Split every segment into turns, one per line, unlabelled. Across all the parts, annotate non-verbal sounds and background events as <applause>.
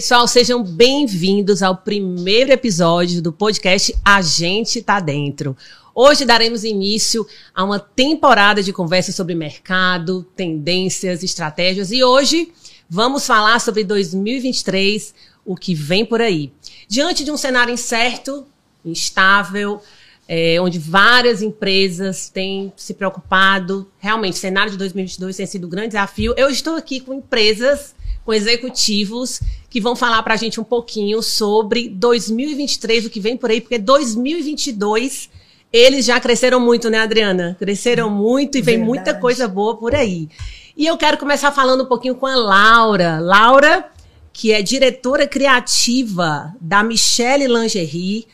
Pessoal, sejam bem-vindos ao primeiro episódio do podcast A Gente Tá Dentro. Hoje daremos início a uma temporada de conversas sobre mercado, tendências, estratégias e hoje vamos falar sobre 2023, o que vem por aí. Diante de um cenário incerto, instável, é, onde várias empresas têm se preocupado, realmente, o cenário de 2022 tem sido um grande desafio. Eu estou aqui com empresas com executivos que vão falar para a gente um pouquinho sobre 2023, o que vem por aí, porque 2022 eles já cresceram muito, né, Adriana? Cresceram muito e vem Verdade. muita coisa boa por aí. E eu quero começar falando um pouquinho com a Laura. Laura, que é diretora criativa da Michelle Lingerie.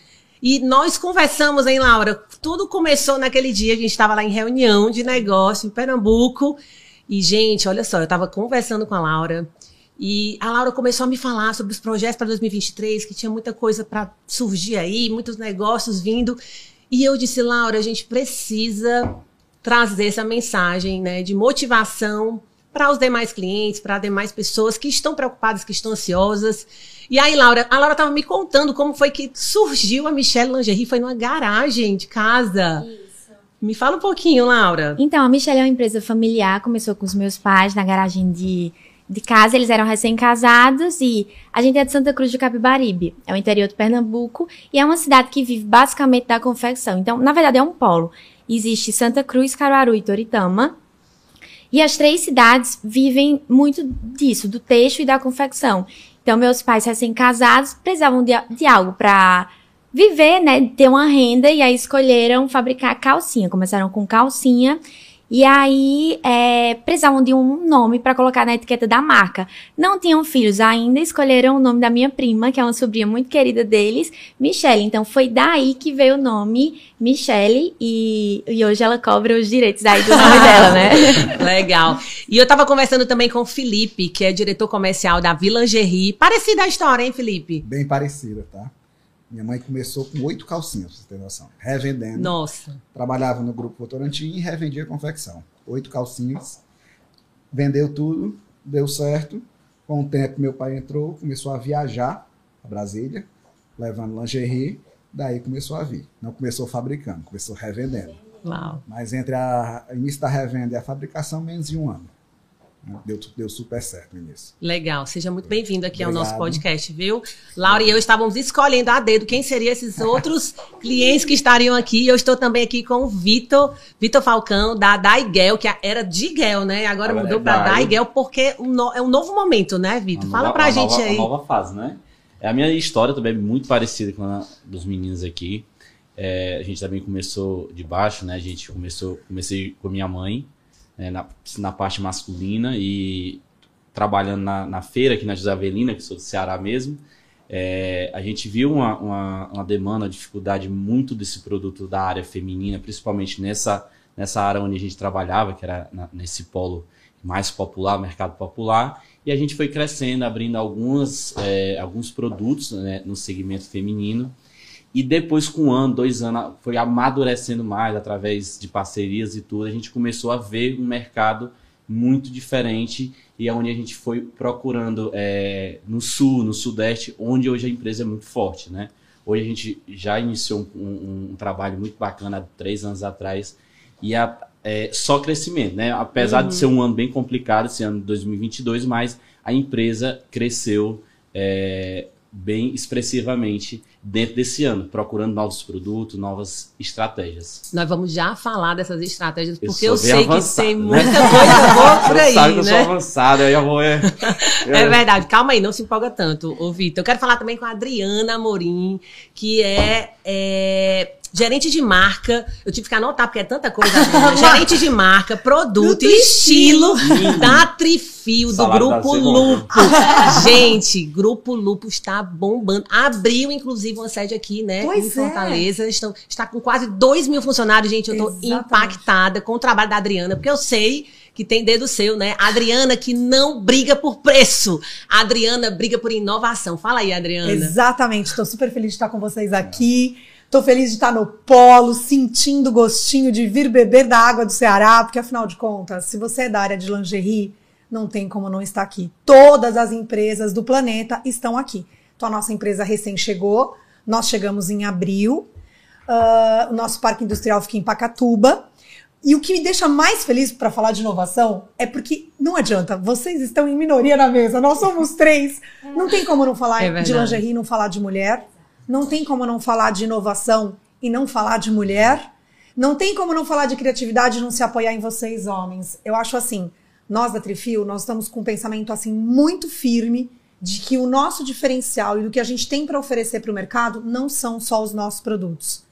E nós conversamos, hein, Laura? Tudo começou naquele dia, a gente estava lá em reunião de negócio em Pernambuco. E, gente, olha só, eu estava conversando com a Laura. E a Laura começou a me falar sobre os projetos para 2023, que tinha muita coisa para surgir aí, muitos negócios vindo. E eu disse, Laura, a gente precisa trazer essa mensagem né, de motivação para os demais clientes, para as demais pessoas que estão preocupadas, que estão ansiosas. E aí, Laura, a Laura estava me contando como foi que surgiu a Michelle Lingerie, foi numa garagem de casa. Isso. Me fala um pouquinho, Laura.
Então, a Michelle é uma empresa familiar, começou com os meus pais na garagem de de casa, eles eram recém-casados e a gente é de Santa Cruz do Capibaribe, é o interior de Pernambuco e é uma cidade que vive basicamente da confecção. Então, na verdade, é um polo. Existe Santa Cruz, Caruaru e Toritama. E as três cidades vivem muito disso, do texto e da confecção. Então, meus pais recém-casados precisavam de, de algo para viver, né, ter uma renda e aí escolheram fabricar calcinha. Começaram com calcinha e aí, é, precisavam de um nome para colocar na etiqueta da marca. Não tinham filhos ainda, escolheram o nome da minha prima, que é uma sobrinha muito querida deles, Michelle. Então, foi daí que veio o nome Michelle e, e hoje ela cobra os direitos aí do nome <laughs> dela, né?
Legal. E eu estava conversando também com o Felipe, que é diretor comercial da Villangerie. Parecida a história, hein, Felipe?
Bem parecida, tá? Minha mãe começou com oito calcinhas, pra você ter noção. Revendendo.
Nossa.
Trabalhava no grupo Votorantim e revendia confecção. Oito calcinhas. Vendeu tudo, deu certo. Com o tempo, meu pai entrou, começou a viajar a Brasília, levando lingerie. Daí começou a vir. Não começou fabricando, começou revendendo.
Uau.
Mas entre a, a início da revenda e a fabricação, menos de um ano. Deu, deu super certo no início.
Legal. Seja muito bem-vindo aqui Obrigado. ao nosso podcast, viu? Laura e eu estávamos escolhendo a dedo quem seriam esses outros <laughs> clientes que estariam aqui. Eu estou também aqui com o Vitor, Vitor Falcão, da Daigel, que era de Gel, né? Agora, Agora mudou é para Daigel, porque é um novo momento, né, Vitor? Fala para a gente
nova,
aí.
Uma nova fase, né? É a minha história também é muito parecida com a dos meninos aqui. É, a gente também começou de baixo, né? A gente começou, comecei com minha mãe, né, na, na parte masculina e trabalhando na, na feira aqui na José Avelina, que sou do Ceará mesmo, é, a gente viu uma, uma, uma, demanda, uma dificuldade muito desse produto da área feminina, principalmente nessa, nessa área onde a gente trabalhava, que era na, nesse polo mais popular, mercado popular, e a gente foi crescendo, abrindo algumas, é, alguns produtos né, no segmento feminino, e depois, com um ano, dois anos, foi amadurecendo mais através de parcerias e tudo. A gente começou a ver um mercado muito diferente e é onde a gente foi procurando é, no sul, no sudeste, onde hoje a empresa é muito forte, né? Hoje a gente já iniciou um, um, um trabalho muito bacana há três anos atrás e a, é, só crescimento, né? Apesar uhum. de ser um ano bem complicado, esse ano de 2022, mas a empresa cresceu é, bem expressivamente dentro desse ano, procurando novos produtos, novas estratégias.
Nós vamos já falar dessas estratégias, porque eu, sei avançado, que tem né? muita coisa boa <laughs> por aí, sabe que
né? Eu sou avançado, eu já vou... É, <laughs>
é verdade, calma aí, não se empolga tanto, ô Vitor. Eu quero falar também com a Adriana Amorim, que é, é gerente de marca, eu tive que anotar porque é tanta coisa. <laughs> gerente de marca, produto e estilo da Trifio, do Grupo Lupo. Gente, Grupo Lupo está bombando. Abriu, inclusive, uma sede aqui, né, pois em é. Fortaleza. É. Estão, está com quase 2 mil funcionários. Gente, eu estou impactada com o trabalho da Adriana, porque eu sei que tem dedo seu, né? Adriana que não briga por preço. Adriana briga por inovação. Fala aí, Adriana.
Exatamente. Estou super feliz de estar com vocês aqui. Tô feliz de estar no polo, sentindo o gostinho de vir beber da água do Ceará, porque afinal de contas, se você é da área de lingerie, não tem como não estar aqui. Todas as empresas do planeta estão aqui. Então, a nossa empresa recém chegou, nós chegamos em abril, uh, o nosso parque industrial fica em Pacatuba. E o que me deixa mais feliz para falar de inovação é porque não adianta, vocês estão em minoria na mesa, nós somos três. Não tem como não falar
É
de lingerie e não falar de mulher. Não tem como não falar de inovação e não falar de mulher. Não tem como não falar de criatividade e não se apoiar em vocês, homens. Eu acho assim, nós da Trifil, nós estamos com um pensamento assim muito firme de que o nosso diferencial e do que a gente tem para oferecer para o mercado não são só os nossos produtos.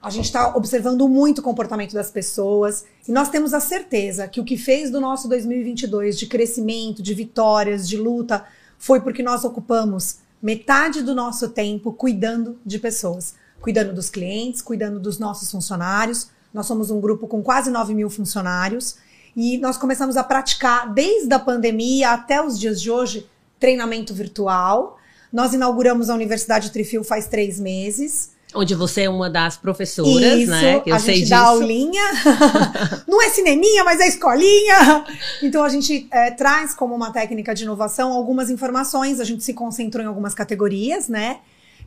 A gente está observando muito o comportamento das pessoas e nós temos a certeza que o que fez do nosso 2022 de crescimento, de vitórias, de luta, foi porque nós ocupamos metade do nosso tempo cuidando de pessoas, cuidando dos clientes, cuidando dos nossos funcionários. Nós somos um grupo com quase 9 mil funcionários e nós começamos a praticar, desde a pandemia até os dias de hoje, treinamento virtual. Nós inauguramos a Universidade Trifil faz três meses.
Onde você é uma das professoras,
Isso,
né? Que eu
a
sei
gente
disso.
dá aulinha. <laughs> Não é cineminha, mas é escolinha. Então a gente é, traz como uma técnica de inovação algumas informações. A gente se concentrou em algumas categorias, né?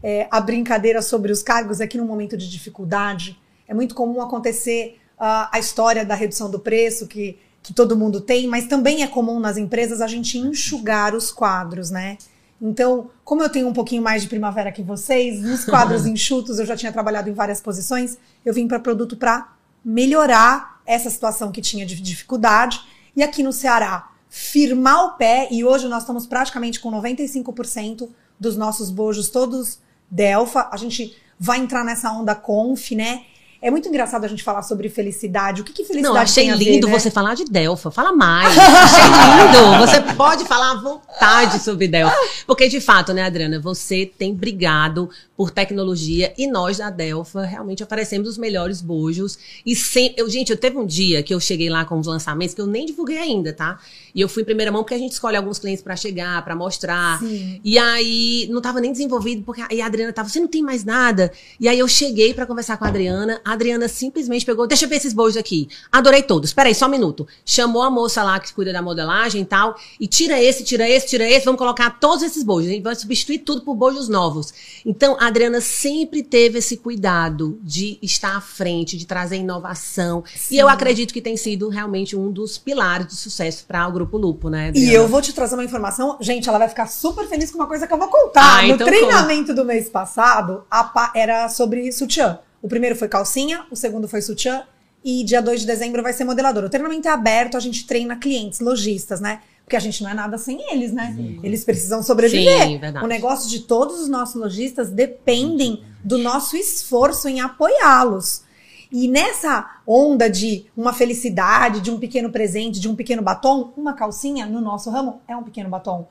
É, a brincadeira sobre os cargos aqui num momento de dificuldade. É muito comum acontecer ah, a história da redução do preço que, que todo mundo tem, mas também é comum nas empresas a gente enxugar os quadros, né? Então, como eu tenho um pouquinho mais de primavera que vocês, nos quadros <laughs> enxutos eu já tinha trabalhado em várias posições, eu vim para produto para melhorar essa situação que tinha de dificuldade. E aqui no Ceará, firmar o pé, e hoje nós estamos praticamente com 95% dos nossos bojos todos Delfa. A gente vai entrar nessa onda conf, né? É muito engraçado a gente falar sobre felicidade. O que, que felicidade
Não, achei
a ver,
lindo
né?
você falar de Delfa. Fala mais. <laughs> achei lindo. Você pode falar à vontade sobre Delfa. Porque, de fato, né, Adriana, você tem brigado por tecnologia e nós da Delfa realmente oferecemos os melhores bojos. E sem, eu, gente, eu teve um dia que eu cheguei lá com os lançamentos que eu nem divulguei ainda, tá? E eu fui em primeira mão porque a gente escolhe alguns clientes pra chegar, pra mostrar.
Sim.
E aí não tava nem desenvolvido, porque aí a Adriana tava, você não tem mais nada. E aí eu cheguei pra conversar com a Adriana, a Adriana simplesmente pegou, deixa eu ver esses bojos aqui. Adorei todos. Peraí, só um minuto. Chamou a moça lá que cuida da modelagem e tal, e tira esse, tira esse, tira esse, vamos colocar todos esses bojos. A gente vai substituir tudo por bojos novos. Então, a Adriana sempre teve esse cuidado de estar à frente, de trazer inovação. E eu acredito que tem sido realmente um dos pilares de sucesso para o Grupo Lupo, né, Adriana?
E eu vou te trazer uma informação. Gente, ela vai ficar super feliz com uma coisa que eu vou contar.
Ah,
no
então
treinamento do mês passado, a pa- era sobre sutiã. O primeiro foi calcinha, o segundo foi sutiã. E dia 2 de dezembro vai ser modelador. O treinamento é aberto, a gente treina clientes, lojistas, né? Porque a gente não é nada sem eles, né? Eles precisam sobreviver.
Sim, verdade.
o negócio de todos os nossos lojistas dependem do nosso esforço em apoiá-los. E nessa onda de uma felicidade, de um pequeno presente, de um pequeno batom, uma calcinha no nosso ramo é um pequeno batom.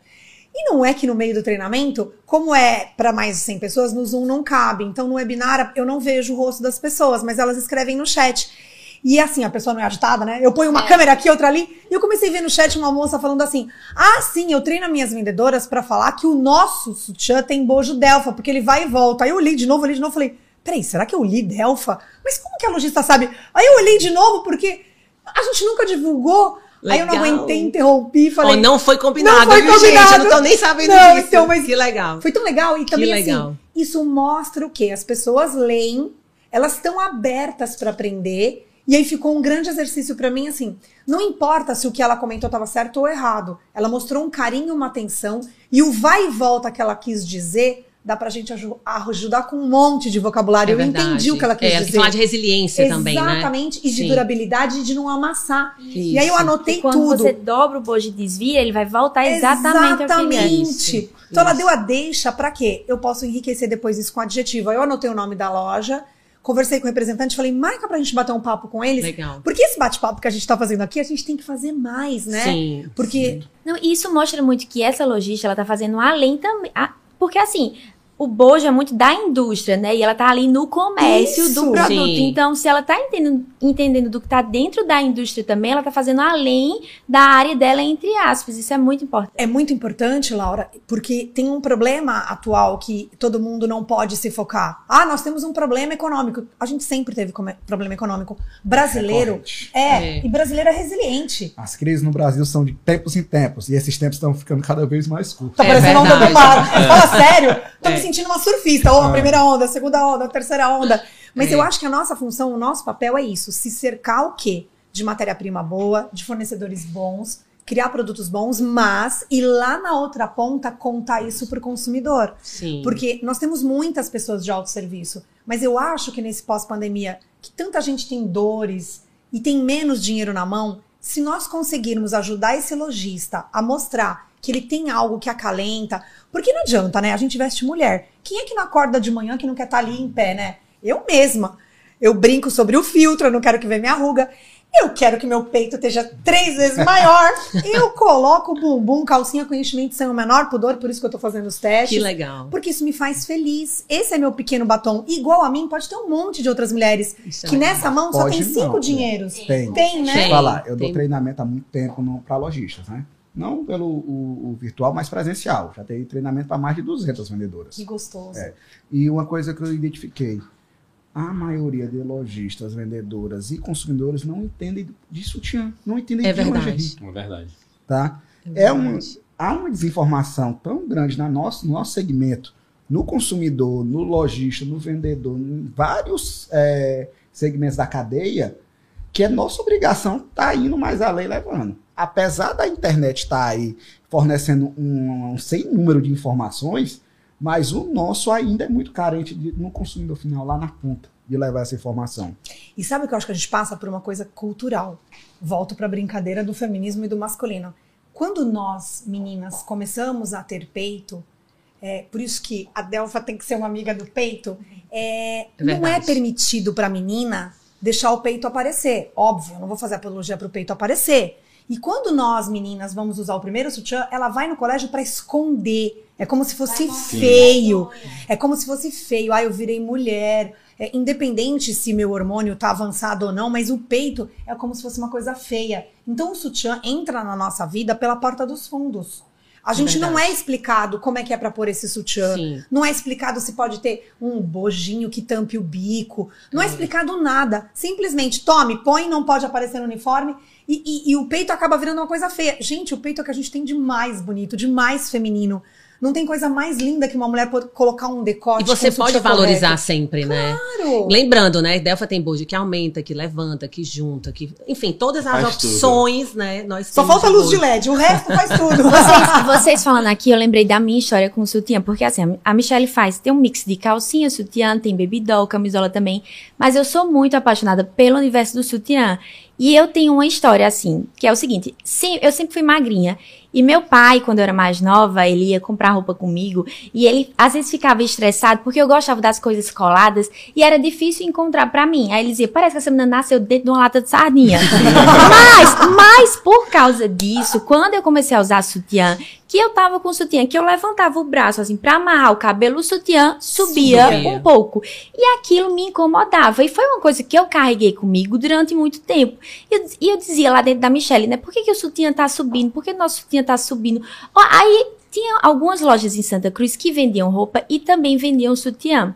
E não é que no meio do treinamento, como é para mais de 100 pessoas, no Zoom não cabe. Então no webinar eu não vejo o rosto das pessoas, mas elas escrevem no chat. E assim, a pessoa não é agitada, né? Eu ponho uma câmera aqui, outra ali, e eu comecei a ver no chat uma moça falando assim: "Ah, sim, eu treino as minhas vendedoras para falar que o nosso sutiã tem bojo delfa, porque ele vai e volta". Aí eu li de novo, li de novo, falei: "Peraí, será que eu li delfa? Mas como que a lojista sabe?". Aí eu olhei de novo porque a gente nunca divulgou. Aí eu não
Legal.
aguentei, interrompi, falei:
Ó, não foi combinado,
Não foi
viu, gente?
combinado.
Eu não tô nem sabendo
Não,
disso.
então, mas
Que legal.
Foi tão legal. E também,
legal.
assim, isso mostra o quê? As pessoas leem, elas estão abertas para aprender. E aí ficou um grande exercício para mim, assim. Não importa se o que ela comentou estava certo ou errado. Ela mostrou um carinho, uma atenção. E o vai e volta que ela quis dizer, dá pra gente aju- ajudar com um monte de vocabulário.
É
eu
verdade.
entendi o que ela quis
é,
dizer.
falar de resiliência também, né?
Exatamente. E de
Sim.
durabilidade e de não amassar. E aí eu
Isso.
anotei
E quando
tudo.
você dobra o bojo e desvia, ele vai voltar exatamente, ao que é.
Exatamente.
Isso,
Então ela
isso.
deu a deixa pra quê? Eu posso enriquecer depois isso com adjetivo. Aí eu anotei o nome da loja, conversei com o representante, falei, marca pra gente bater um papo com eles.
Legal.
Porque esse bate-papo que a gente tá fazendo aqui, a gente tem que fazer mais, né?
Sim.
Porque
Não, e isso mostra muito que essa lojista, ela tá fazendo além também. Porque assim, o bojo é muito da indústria, né? E ela tá ali no comércio
Isso.
do produto.
Sim.
Então, se ela tá entendendo, entendendo do que está dentro da indústria também, ela está fazendo além da área dela, entre aspas. Isso é muito importante.
É muito importante, Laura, porque tem um problema atual que todo mundo não pode se focar. Ah, nós temos um problema econômico. A gente sempre teve problema econômico. Brasileiro é, é, e brasileiro é resiliente.
As crises no Brasil são de tempos em tempos e esses tempos estão ficando cada vez mais curtos.
Tá é parecendo onda do mar. Fala sério, sentindo uma surfista. Ou oh, a primeira onda, a segunda onda, a terceira onda. Mas é. eu acho que a nossa função, o nosso papel é isso: se cercar o quê? De matéria-prima boa, de fornecedores bons, criar produtos bons, mas e lá na outra ponta contar isso para o consumidor.
Sim.
Porque nós temos muitas pessoas de autosserviço, mas eu acho que nesse pós-pandemia, que tanta gente tem dores e tem menos dinheiro na mão, se nós conseguirmos ajudar esse lojista a mostrar que ele tem algo que acalenta, porque não adianta, né? A gente veste mulher. Quem é que não acorda de manhã que não quer estar tá ali em pé, né? Eu mesma. Eu brinco sobre o filtro, eu não quero que veja minha ruga. Eu quero que meu peito esteja três vezes <laughs> maior. eu coloco bumbum, calcinha com enchimento sem o menor pudor, por isso que eu tô fazendo os testes.
Que legal.
Porque isso me faz feliz. Esse é meu pequeno batom. Igual a mim, pode ter um monte de outras mulheres isso é que é nessa mão só tem cinco não, dinheiros.
Tem.
Tem, né?
Deixa eu falar, eu dou treinamento há muito tempo para lojistas, né? Não pelo o, o virtual, mas presencial. Já tenho treinamento para mais de 200 vendedoras.
Que gostoso.
É. E uma coisa que eu identifiquei, a maioria de lojistas, vendedoras e consumidores não entendem de sutiã, não entendem
é
de
verdade.
lingerie.
É verdade.
Tá? É, é um, há uma desinformação tão grande na nosso, no nosso segmento, no consumidor, no lojista, no vendedor, em vários é, segmentos da cadeia, que é nossa obrigação estar tá indo mais além levando. Apesar da internet estar tá aí fornecendo um, um sem número de informações, mas o nosso ainda é muito carente de, no consumidor final, lá na ponta, de levar essa informação.
E sabe que eu acho que a gente passa por uma coisa cultural? Volto para a brincadeira do feminismo e do masculino. Quando nós, meninas, começamos a ter peito, é, por isso que a Delfa tem que ser uma amiga do peito, é, é não é permitido para a menina deixar o peito aparecer. Óbvio, eu não vou fazer apologia para o peito aparecer. E quando nós, meninas, vamos usar o primeiro sutiã, ela vai no colégio para esconder. É como se fosse feio. É como se fosse feio. Ah, eu virei mulher. É, independente se meu hormônio tá avançado ou não, mas o peito é como se fosse uma coisa feia. Então o sutiã entra na nossa vida pela porta dos fundos. A é gente não é explicado como é que é para pôr esse sutiã. Sim. Não é explicado se pode ter um bojinho que tampe o bico. Não é, é explicado nada. Simplesmente tome, põe, não pode aparecer no uniforme. E, e, e o peito acaba virando uma coisa feia. Gente, o peito é o que a gente tem de mais bonito, de mais feminino. Não tem coisa mais linda que uma mulher pode colocar um decote.
E você pode valorizar correto. sempre, né?
Claro.
Lembrando, né? Delfa tem bojo que aumenta, que levanta, que junta, que. Enfim, todas as faz opções, tudo. né? Nós
Só falta luz de LED, o resto faz <laughs> tudo.
vocês, vocês falando aqui, eu lembrei da minha história com o sutiã, porque assim, a Michelle faz, tem um mix de calcinha, sutiã, tem baby doll, camisola também. Mas eu sou muito apaixonada pelo universo do sutiã. E eu tenho uma história assim, que é o seguinte: sim, eu sempre fui magrinha. E meu pai, quando eu era mais nova, ele ia comprar roupa comigo e ele às vezes ficava estressado porque eu gostava das coisas coladas e era difícil encontrar para mim. Aí ele dizia: parece que essa menina nasceu dentro de uma lata de sardinha. <laughs> mas, mas por causa disso, quando eu comecei a usar sutiã, que eu tava com o sutiã, que eu levantava o braço assim para amarrar o cabelo, o sutiã subia, subia, um pouco. E aquilo me incomodava. E foi uma coisa que eu carreguei comigo durante muito tempo. E eu, e eu dizia lá dentro da Michelle, né? Por que, que o sutiã tá subindo? Por que o nosso sutiã tá subindo? Aí tinha algumas lojas em Santa Cruz que vendiam roupa e também vendiam sutiã.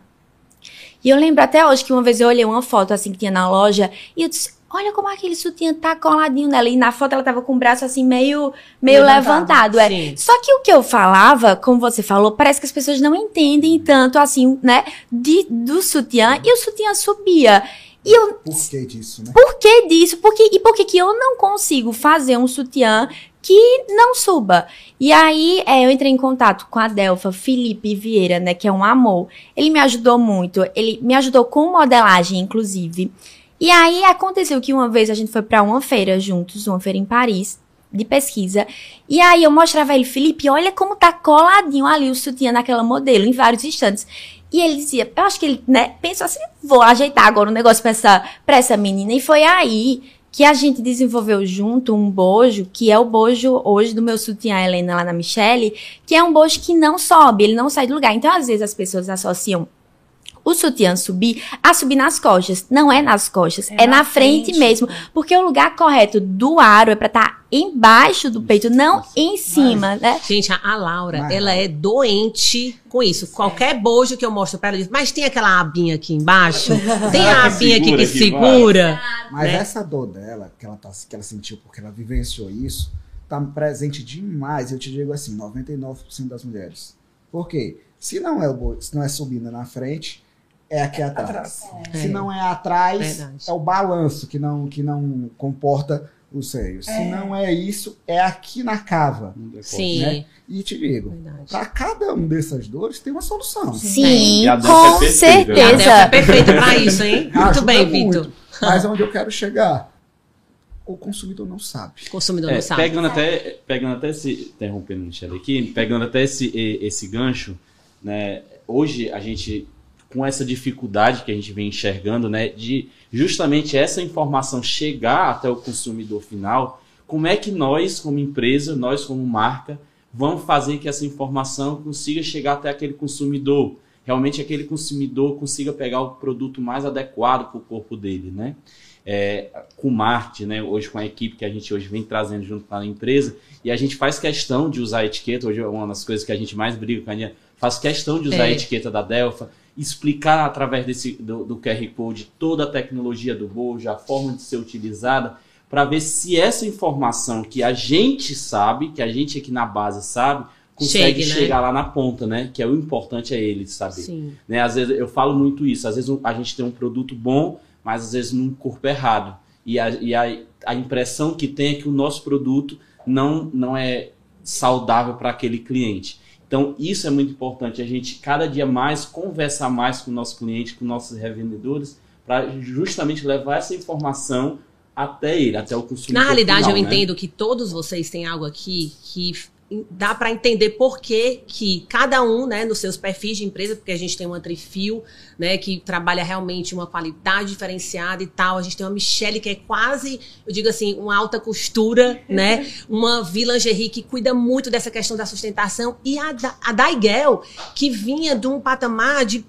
E eu lembro até hoje que uma vez eu olhei uma foto assim que tinha na loja e eu disse, Olha como aquele sutiã tá coladinho nela. E na foto ela tava com o braço assim meio, meio levantado. levantado é. Só que o que eu falava, como você falou, parece que as pessoas não entendem tanto assim, né? De, do sutiã. E o sutiã subia. E eu,
por que disso, né?
Por que disso? Porque, e por que, que eu não consigo fazer um sutiã que não suba? E aí é, eu entrei em contato com a Delfa Felipe Vieira, né? Que é um amor. Ele me ajudou muito. Ele me ajudou com modelagem, inclusive. E aí aconteceu que uma vez a gente foi para uma feira juntos, uma feira em Paris, de pesquisa. E aí eu mostrava ele, Felipe, olha como tá coladinho ali o sutiã naquela modelo, em vários instantes. E ele dizia, eu acho que ele, né, pensou assim, vou ajeitar agora o um negócio pra essa, pra essa menina. E foi aí que a gente desenvolveu junto um bojo, que é o bojo hoje do meu sutiã Helena lá na Michelle, que é um bojo que não sobe, ele não sai do lugar. Então, às vezes, as pessoas associam o sutiã subir, a subir nas costas. Não é nas costas, é,
É
na,
na
frente,
frente.
mesmo. Porque o lugar correto do aro é pra estar embaixo do peito, não em cima, né?
Gente, a, a Laura,
Mas-
ela é doente com isso. Qualquer bojo que eu mostro pra ela, diz, mas tem aquela abinha aqui embaixo? <laughs> Tem a abinha aqui que
segura?
Mas
né?
essa dor dela, que ela, tá, que ela sentiu porque ela vivenciou isso, tá presente demais. Eu te digo assim, 99% das mulheres. Por quê? Se não é, se não é subindo na frente, é aqui atrás. Se
É.
não é atrás,
Verdade.
é o balanço que não, que não comporta os seios. Se não é isso, é aqui na cava.
Sim,
né? E te digo, para cada um dessas dores tem uma solução.
Sim,
E a Delphi é
com
perfeita, né?
A Delphi é
certeza.
perfeita pra isso, hein? Muito
Ajuda
bem,
muito.
Vitor.
Mas onde eu quero chegar, o consumidor não sabe.
O consumidor
É,
não sabe.
pegando até, pegando até esse, interrompendo Michelle aqui, pegando até esse, esse gancho, né, hoje a gente, com essa dificuldade que a gente vem enxergando, né, de justamente essa informação chegar até o consumidor final, como é que nós, como empresa, nós como marca, vamos fazer que essa informação consiga chegar até aquele consumidor, realmente aquele consumidor consiga pegar o produto mais adequado para o corpo dele, né? É, com marketing, né? Hoje com a equipe que a gente hoje vem trazendo junto com a empresa, e a gente faz questão de usar a etiqueta, hoje é uma das coisas que a gente mais briga com a Aninha, faz questão de usar a
É.
etiqueta da Delfa, explicar através desse, do, do QR Code toda a tecnologia do bojo, a forma de ser utilizada, para ver se essa informação que a gente sabe, que a gente aqui na base sabe, consegue
Chegue, né?
chegar lá na ponta, né? Que é o importante é ele saber
Sim.
né? Às vezes eu falo muito isso. Às vezes a gente tem um produto bom, mas às vezes num corpo errado. E a, e a, a impressão que tem é que o nosso produto não, não é saudável para aquele cliente. Então, isso é muito importante. A gente cada dia mais conversar mais com o nosso cliente, com nossos revendedores, para justamente levar essa informação até ele, até o consumidor.
Na realidade,
final,
eu
né?
entendo que todos vocês têm algo aqui que dá para entender por que, que cada um, né, nos seus perfis de empresa, porque a gente tem uma Trifil, né, que trabalha realmente uma qualidade diferenciada e tal. A gente tem uma Michelle que é quase, eu digo assim, uma alta costura, <laughs> né? Uma Vila Lingerie que cuida muito dessa questão da sustentação e a, da- a Daigel que vinha de um patamar de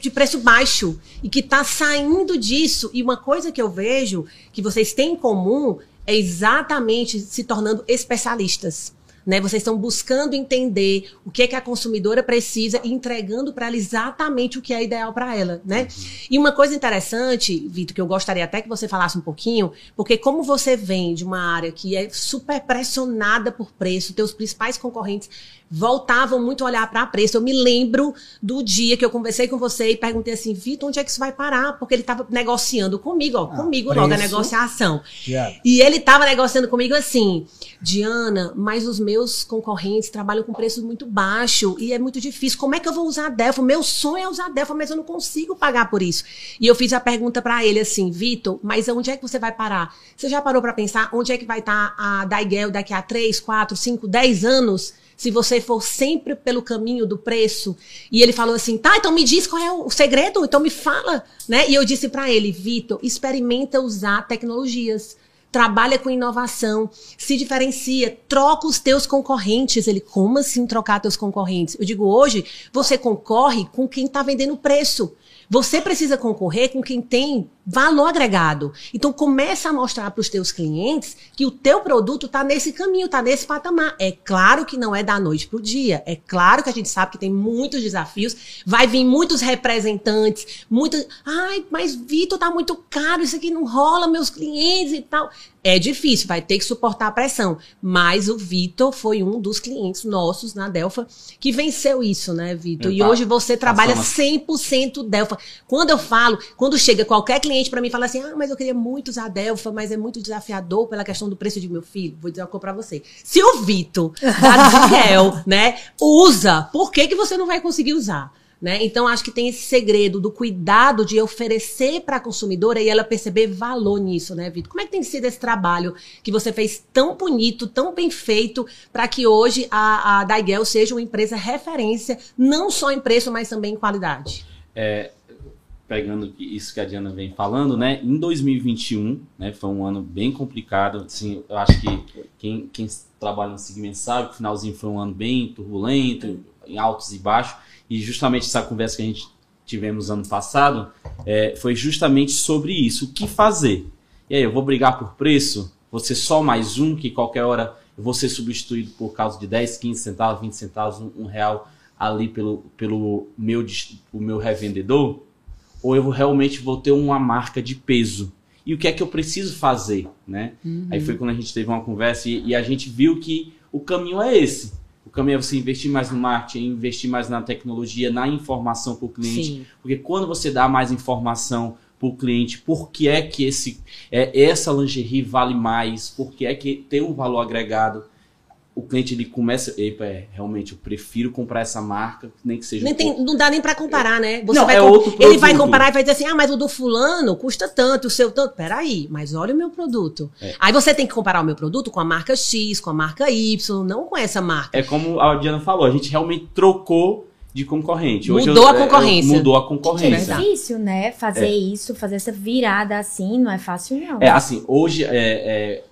de preço baixo e que está saindo disso. E uma coisa que eu vejo que vocês têm em comum é exatamente se tornando especialistas. Né? Vocês estão buscando entender o que é que a consumidora precisa e entregando para ela exatamente o que é ideal para ela, né? E uma coisa interessante, Vitor, que eu gostaria até que você falasse um pouquinho, porque como você vem de uma área que é super pressionada por preço, teus principais concorrentes voltavam muito a olhar para preço. Eu me lembro do dia que eu conversei com você e perguntei assim, Vitor, onde é que isso vai parar? Porque ele estava negociando comigo, ó,
Ah,
comigo logo a negociação.
Já.
E ele estava negociando comigo assim, Diana, mas os meus concorrentes trabalham com preço muito baixo e é muito difícil. Como é que eu vou usar a Delphi? Meu sonho é usar a Delphi, mas eu não consigo pagar por isso. E eu fiz a pergunta para ele assim, Vitor, mas onde é que você vai parar? Você já parou para pensar onde é que vai estar a Daigel daqui a 3, 4, 5, 10 anos? Se você for sempre pelo caminho do preço. E ele falou assim: tá, então me diz qual é o segredo, então me fala. Né? E eu disse para ele: Vitor, experimenta usar tecnologias trabalha com inovação, se diferencia, troca os teus concorrentes. Ele, como assim trocar teus concorrentes? Eu digo, hoje você concorre com quem está vendendo preço. Você precisa concorrer com quem tem valor agregado. Então começa a mostrar para os teus clientes que o teu produto está nesse caminho, está nesse patamar. É claro que não é da noite para o dia. É claro que a gente sabe que tem muitos desafios. Vai vir muitos representantes, muitas. Ai, mas Vitor tá muito caro, isso aqui não rola, meus clientes e tal. É difícil, vai ter que suportar a pressão. Mas o Vitor foi um dos clientes nossos na Delfa que venceu isso, né, Vitor? E hoje você trabalha
Passou
100% Delfa. Quando eu falo, quando chega qualquer cliente para mim fala assim: ah, mas eu queria muito usar a Delfa, mas é muito desafiador pela questão do preço de meu filho, vou dizer uma coisa pra você. Se o Vitor, da <laughs> Miguel, né, usa, por que, que você não vai conseguir usar? Né? Então, acho que tem esse segredo do cuidado de oferecer para a consumidora e ela perceber valor nisso, né, Vitor? Como é que tem sido esse trabalho que você fez tão bonito, tão bem feito, para que hoje a, a Daigel seja uma empresa referência, não só em preço, mas também em qualidade?
Pegando isso que a Diana vem falando, né? Em 2021, né? Foi um ano bem complicado. Assim, eu acho que quem, quem trabalha no segmento sabe que o finalzinho foi um ano bem turbulento, em altos e baixos. E justamente essa conversa que a gente tivemos ano passado, é, foi justamente sobre isso. O que fazer? E aí, eu vou brigar por preço? Vou ser só mais um que qualquer hora eu vou ser substituído por causa de 10, 15 centavos, 20 centavos, um, um real ali pelo, pelo meu, o meu revendedor? Ou eu realmente vou ter uma marca de peso? E o que é que eu preciso fazer? Né? Uhum. Aí foi quando a gente teve uma conversa e, e a gente viu que o caminho é esse. O caminho é você investir mais no marketing, investir mais na tecnologia, na informação para o cliente. Sim. Porque quando você dá mais informação para o cliente, por que é que esse, é, essa lingerie vale mais, por que é que tem um valor agregado, o cliente ele começa, epa, é, realmente eu prefiro comprar essa marca, nem que seja.
Nem
um
tem, não dá nem para comparar, né? Você
não,
vai
é outro
ele vai comparar e vai dizer assim: ah, mas o do fulano custa tanto, o seu tanto. Peraí, mas olha o meu produto.
É.
Aí você tem que comparar o meu produto com a marca X, com a marca Y, não com essa marca.
É como a Diana falou, a gente realmente trocou de concorrente. Hoje
Mudou
eu-
a
é, eu-
concorrência.
mudou a
É
concorrência.
Verdade.
difícil, né? Fazer isso, fazer essa virada assim, não é fácil, não.
É, assim, hoje é, é,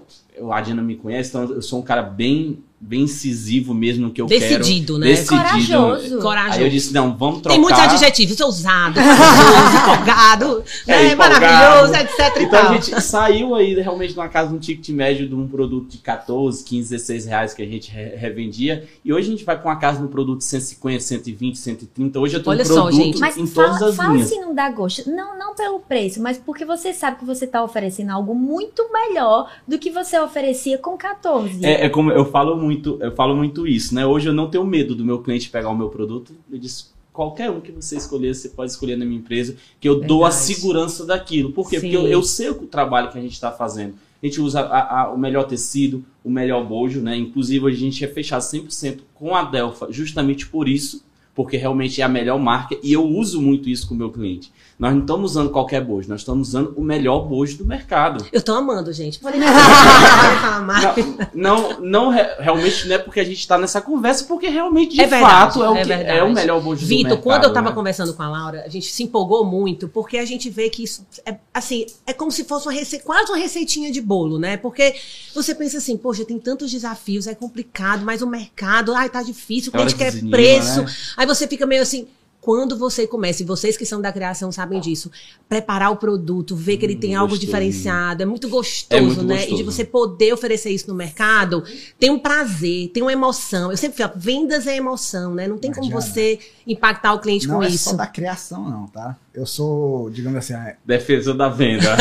a Diana me conhece, então eu sou um cara bem, bem incisivo mesmo no que eu
Decidido,
quero.
né?
Decidido.
Corajoso.
Corajoso.
Aí eu disse, não, vamos trocar.
Tem muitos adjetivos, ousado, <laughs> empolgado,
É,
né,
empolgado.
maravilhoso, etc e
Então
tal.
a gente saiu aí realmente numa casa de um ticket médio de um produto de 14, 15, 16 reais que a gente re- revendia. E hoje a gente vai para uma casa de um produto de 150, 120, 130. Hoje eu tenho
Olha
um
só,
produto
gente.
Mas
em todas
fala,
as
fala
linhas.
se não dá gosto. Não, não pelo preço, mas porque você sabe que você está oferecendo algo muito melhor do que você oferecia com 14.
É, é como eu falo muito, eu falo muito isso, né? Hoje eu não tenho medo do meu cliente pegar o meu produto. Eu disse, qualquer um que você escolher, você pode escolher na minha empresa, que eu dou a
Verdade.
segurança daquilo. Por quê?
Sim.
Porque eu, eu sei o trabalho que a gente está fazendo. A gente usa a- a- o melhor tecido, o melhor bojo, né? Inclusive, a gente é fechado 100% com a Delfa, justamente por isso, porque realmente é a melhor marca e eu uso muito isso com o meu cliente. Nós não estamos usando qualquer bojo, nós estamos usando o melhor bojo do mercado.
Eu tô amando, gente. <laughs>
Não, não re- realmente não é porque a gente está nessa conversa, porque realmente de
É verdade,
fato é o,
é
que, é o melhor bojo do
Vitor,
mercado.
quando eu tava
né?
conversando com a Laura, a gente se empolgou muito, porque a gente vê que isso é assim, é como se fosse uma rece... quase uma receitinha de bolo, né? Porque você pensa assim, poxa, tem tantos desafios, é complicado, mas o mercado, ai, tá difícil, o
É
cliente
que
quer preço.
né?
Aí você fica meio assim. Quando você começa, e vocês que são da criação sabem disso, preparar o produto, ver que ele
Hum,
tem algo
gostosinho.
diferenciado, é muito gostoso,
É muito
né? E de
gostoso.
você poder oferecer isso no mercado, tem um prazer, tem uma emoção. Eu sempre falo, vendas é emoção, né? Não tem
Não
como você impactar o cliente
Não
com
é
isso.
só da criação, não, tá? Eu sou, digamos assim, é,
Defensor da venda.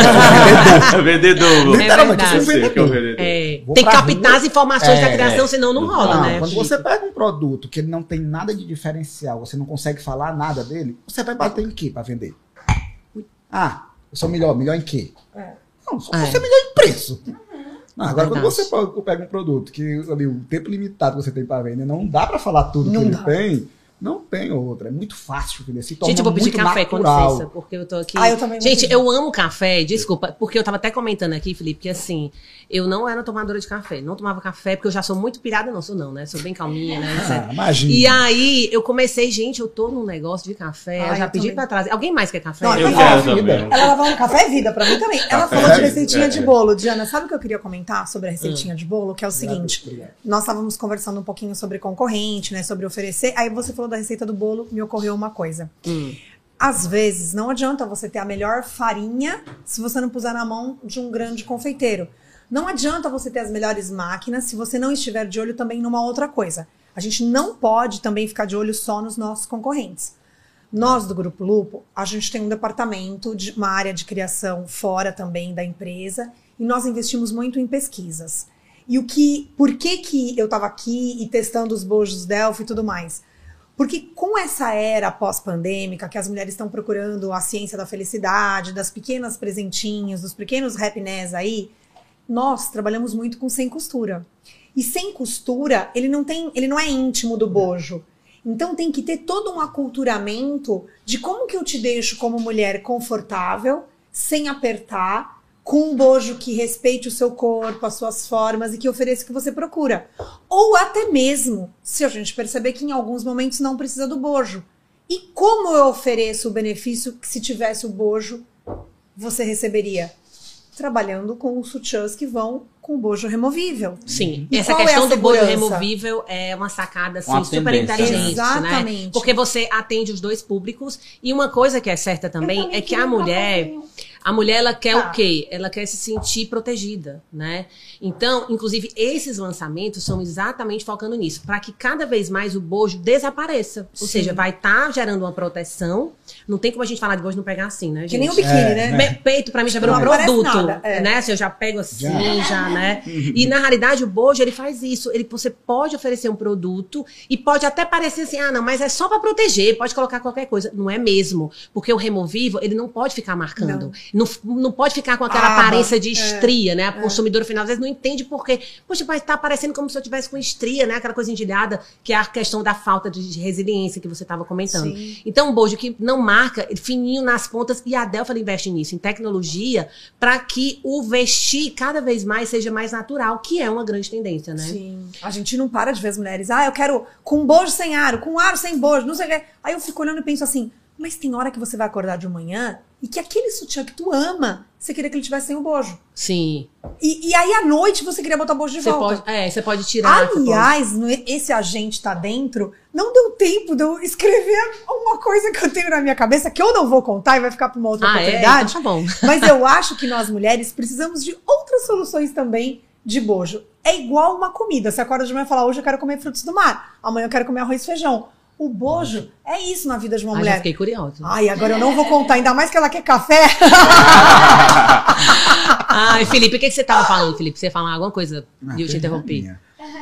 <laughs> vendedor.
Literalmente,
eu
sou
sei que é o
vendedor.
É, tem que captar
rua.
as informações da
É,
criação, senão não rola,
Não,
né?
Quando você pega um produto que ele não tem nada de diferencial, você não consegue falar nada dele, você vai bater em quê para vender? Ah, eu sou melhor. Melhor em quê? Não, só
É.
você é melhor em preço. Não, agora, quando
Verdade.
você pega um produto que ali, o tempo limitado que você tem para vender, não dá para falar tudo
Não
que ele
dá.
tem, não tem outra. É muito fácil. Se torna
Gente, eu vou pedir café, com licença, porque eu tô aqui.
Ah, eu também
Gente, eu amo café, desculpa, porque eu tava até comentando aqui, Felipe, que assim, eu não era tomadora de café, não tomava café, porque eu já sou muito pirada, não sou não, né? Sou bem calminha, né?
Ah, imagina.
E aí, eu comecei, gente, eu tô num negócio de café,
Ah,
eu já
eu
pedi
também.
pra trás. Alguém mais quer café?
Não,
Eu quero também.
vida.
Ela lavava um café é vida pra mim também. Ela
Café
falou de receitinha
é-
de
é.
bolo. Diana, sabe o que eu queria comentar sobre a receitinha de bolo? Que é o seguinte: nós estávamos conversando um pouquinho sobre concorrente, né? Sobre oferecer. Aí você falou da receita do bolo, me ocorreu uma coisa.
Hum.
Às vezes, não adianta você ter a melhor farinha se você não puser na mão de um grande confeiteiro. Não adianta você ter as melhores máquinas se você não estiver de olho também numa outra coisa. A gente não pode também ficar de olho só nos nossos concorrentes. Nós do Grupo Lupo, a gente tem um departamento, de uma área de criação fora também da empresa, e nós investimos muito em pesquisas. E o que, por que que eu estava aqui e testando os bojos Delphi e tudo mais? Porque com essa era pós-pandêmica, que as mulheres estão procurando a ciência da felicidade, das pequenas presentinhos, dos pequenos happiness aí, nós trabalhamos muito com sem costura. E sem costura, ele não tem, ele não é íntimo do bojo. Então tem que ter todo um aculturamento de como que eu te deixo como mulher confortável, sem apertar, com um bojo que respeite o seu corpo, as suas formas e que ofereça o que você procura. Ou até mesmo, se a gente perceber que em alguns momentos não precisa do bojo. E como eu ofereço o benefício que se tivesse o bojo, você receberia? Trabalhando com os sutiãs que vão com o bojo removível.
Sim,
E
essa
qual é
questão
a
do bojo removível é uma sacada assim,
Uma
super
né?
inteligente, né?
Exatamente.
Porque você atende os dois públicos e uma coisa que é certa também, é que a mulher, a mulher ela quer
Tá.
o quê? Ela quer se sentir protegida, né? Então, inclusive esses lançamentos são exatamente focando nisso, para que cada vez mais o bojo desapareça. Ou
Sim.
seja, vai estar gerando uma proteção. Não tem como a gente falar de bojo não pegar assim, né, gente?
Que nem o biquíni,
É,
né?
Pe- Peito, pra mim, já virou um produto.
nada, é.
Né? Assim, eu já pego assim, já,
Já.
né? <laughs> E na realidade, o Bojo, ele faz isso. Ele, você pode oferecer um produto e pode até parecer assim, ah, não, mas é só pra proteger, pode colocar qualquer coisa. Não é mesmo. Porque o removível, ele não pode ficar marcando. Não, não, pode ficar com aquela
Aba,
aparência de
é,
estria, né? A consumidora final, às vezes, não entende por quê. Poxa, mas tá parecendo como se eu tivesse com estria, né? Aquela coisa endilhada, que é a questão da falta de resiliência que você estava comentando.
Sim.
Então, um bojo que não marca, fininho nas pontas, e a ela investe nisso, em tecnologia, para que o vestir cada vez mais seja mais natural, que é uma grande tendência, né?
Sim. A gente não para de ver as mulheres. Ah, eu quero com bojo sem aro, com aro sem bojo, não sei o quê. Aí eu fico olhando e penso assim, mas tem hora que você vai acordar de manhã e que aquele sutiã que tu ama, você queria que ele tivesse sem o bojo.
Sim.
E, e aí à noite você queria botar o bojo de
Você
volta.
pode, é, você pode tirar. pode-
Aliás, no- esse agente tá dentro, não deu tempo de eu escrever uma coisa que eu tenho na minha cabeça que eu não vou contar e vai ficar pra uma outra
Ah, é?
oportunidade.
Então tá bom. <laughs>
Mas eu acho que nós mulheres precisamos de outras soluções também de bojo. É igual uma comida. Você acorda de manhã e fala, hoje eu quero comer frutos do mar. Amanhã eu quero comer arroz e feijão. O bojo é isso na vida de uma
Ah, já
mulher.
fiquei curiosa.
Ai, agora eu não vou contar, ainda mais que ela quer café. <laughs>
Ai, Felipe, o que, que você tava falando, Felipe? Você ia falar alguma coisa e eu te interrompi.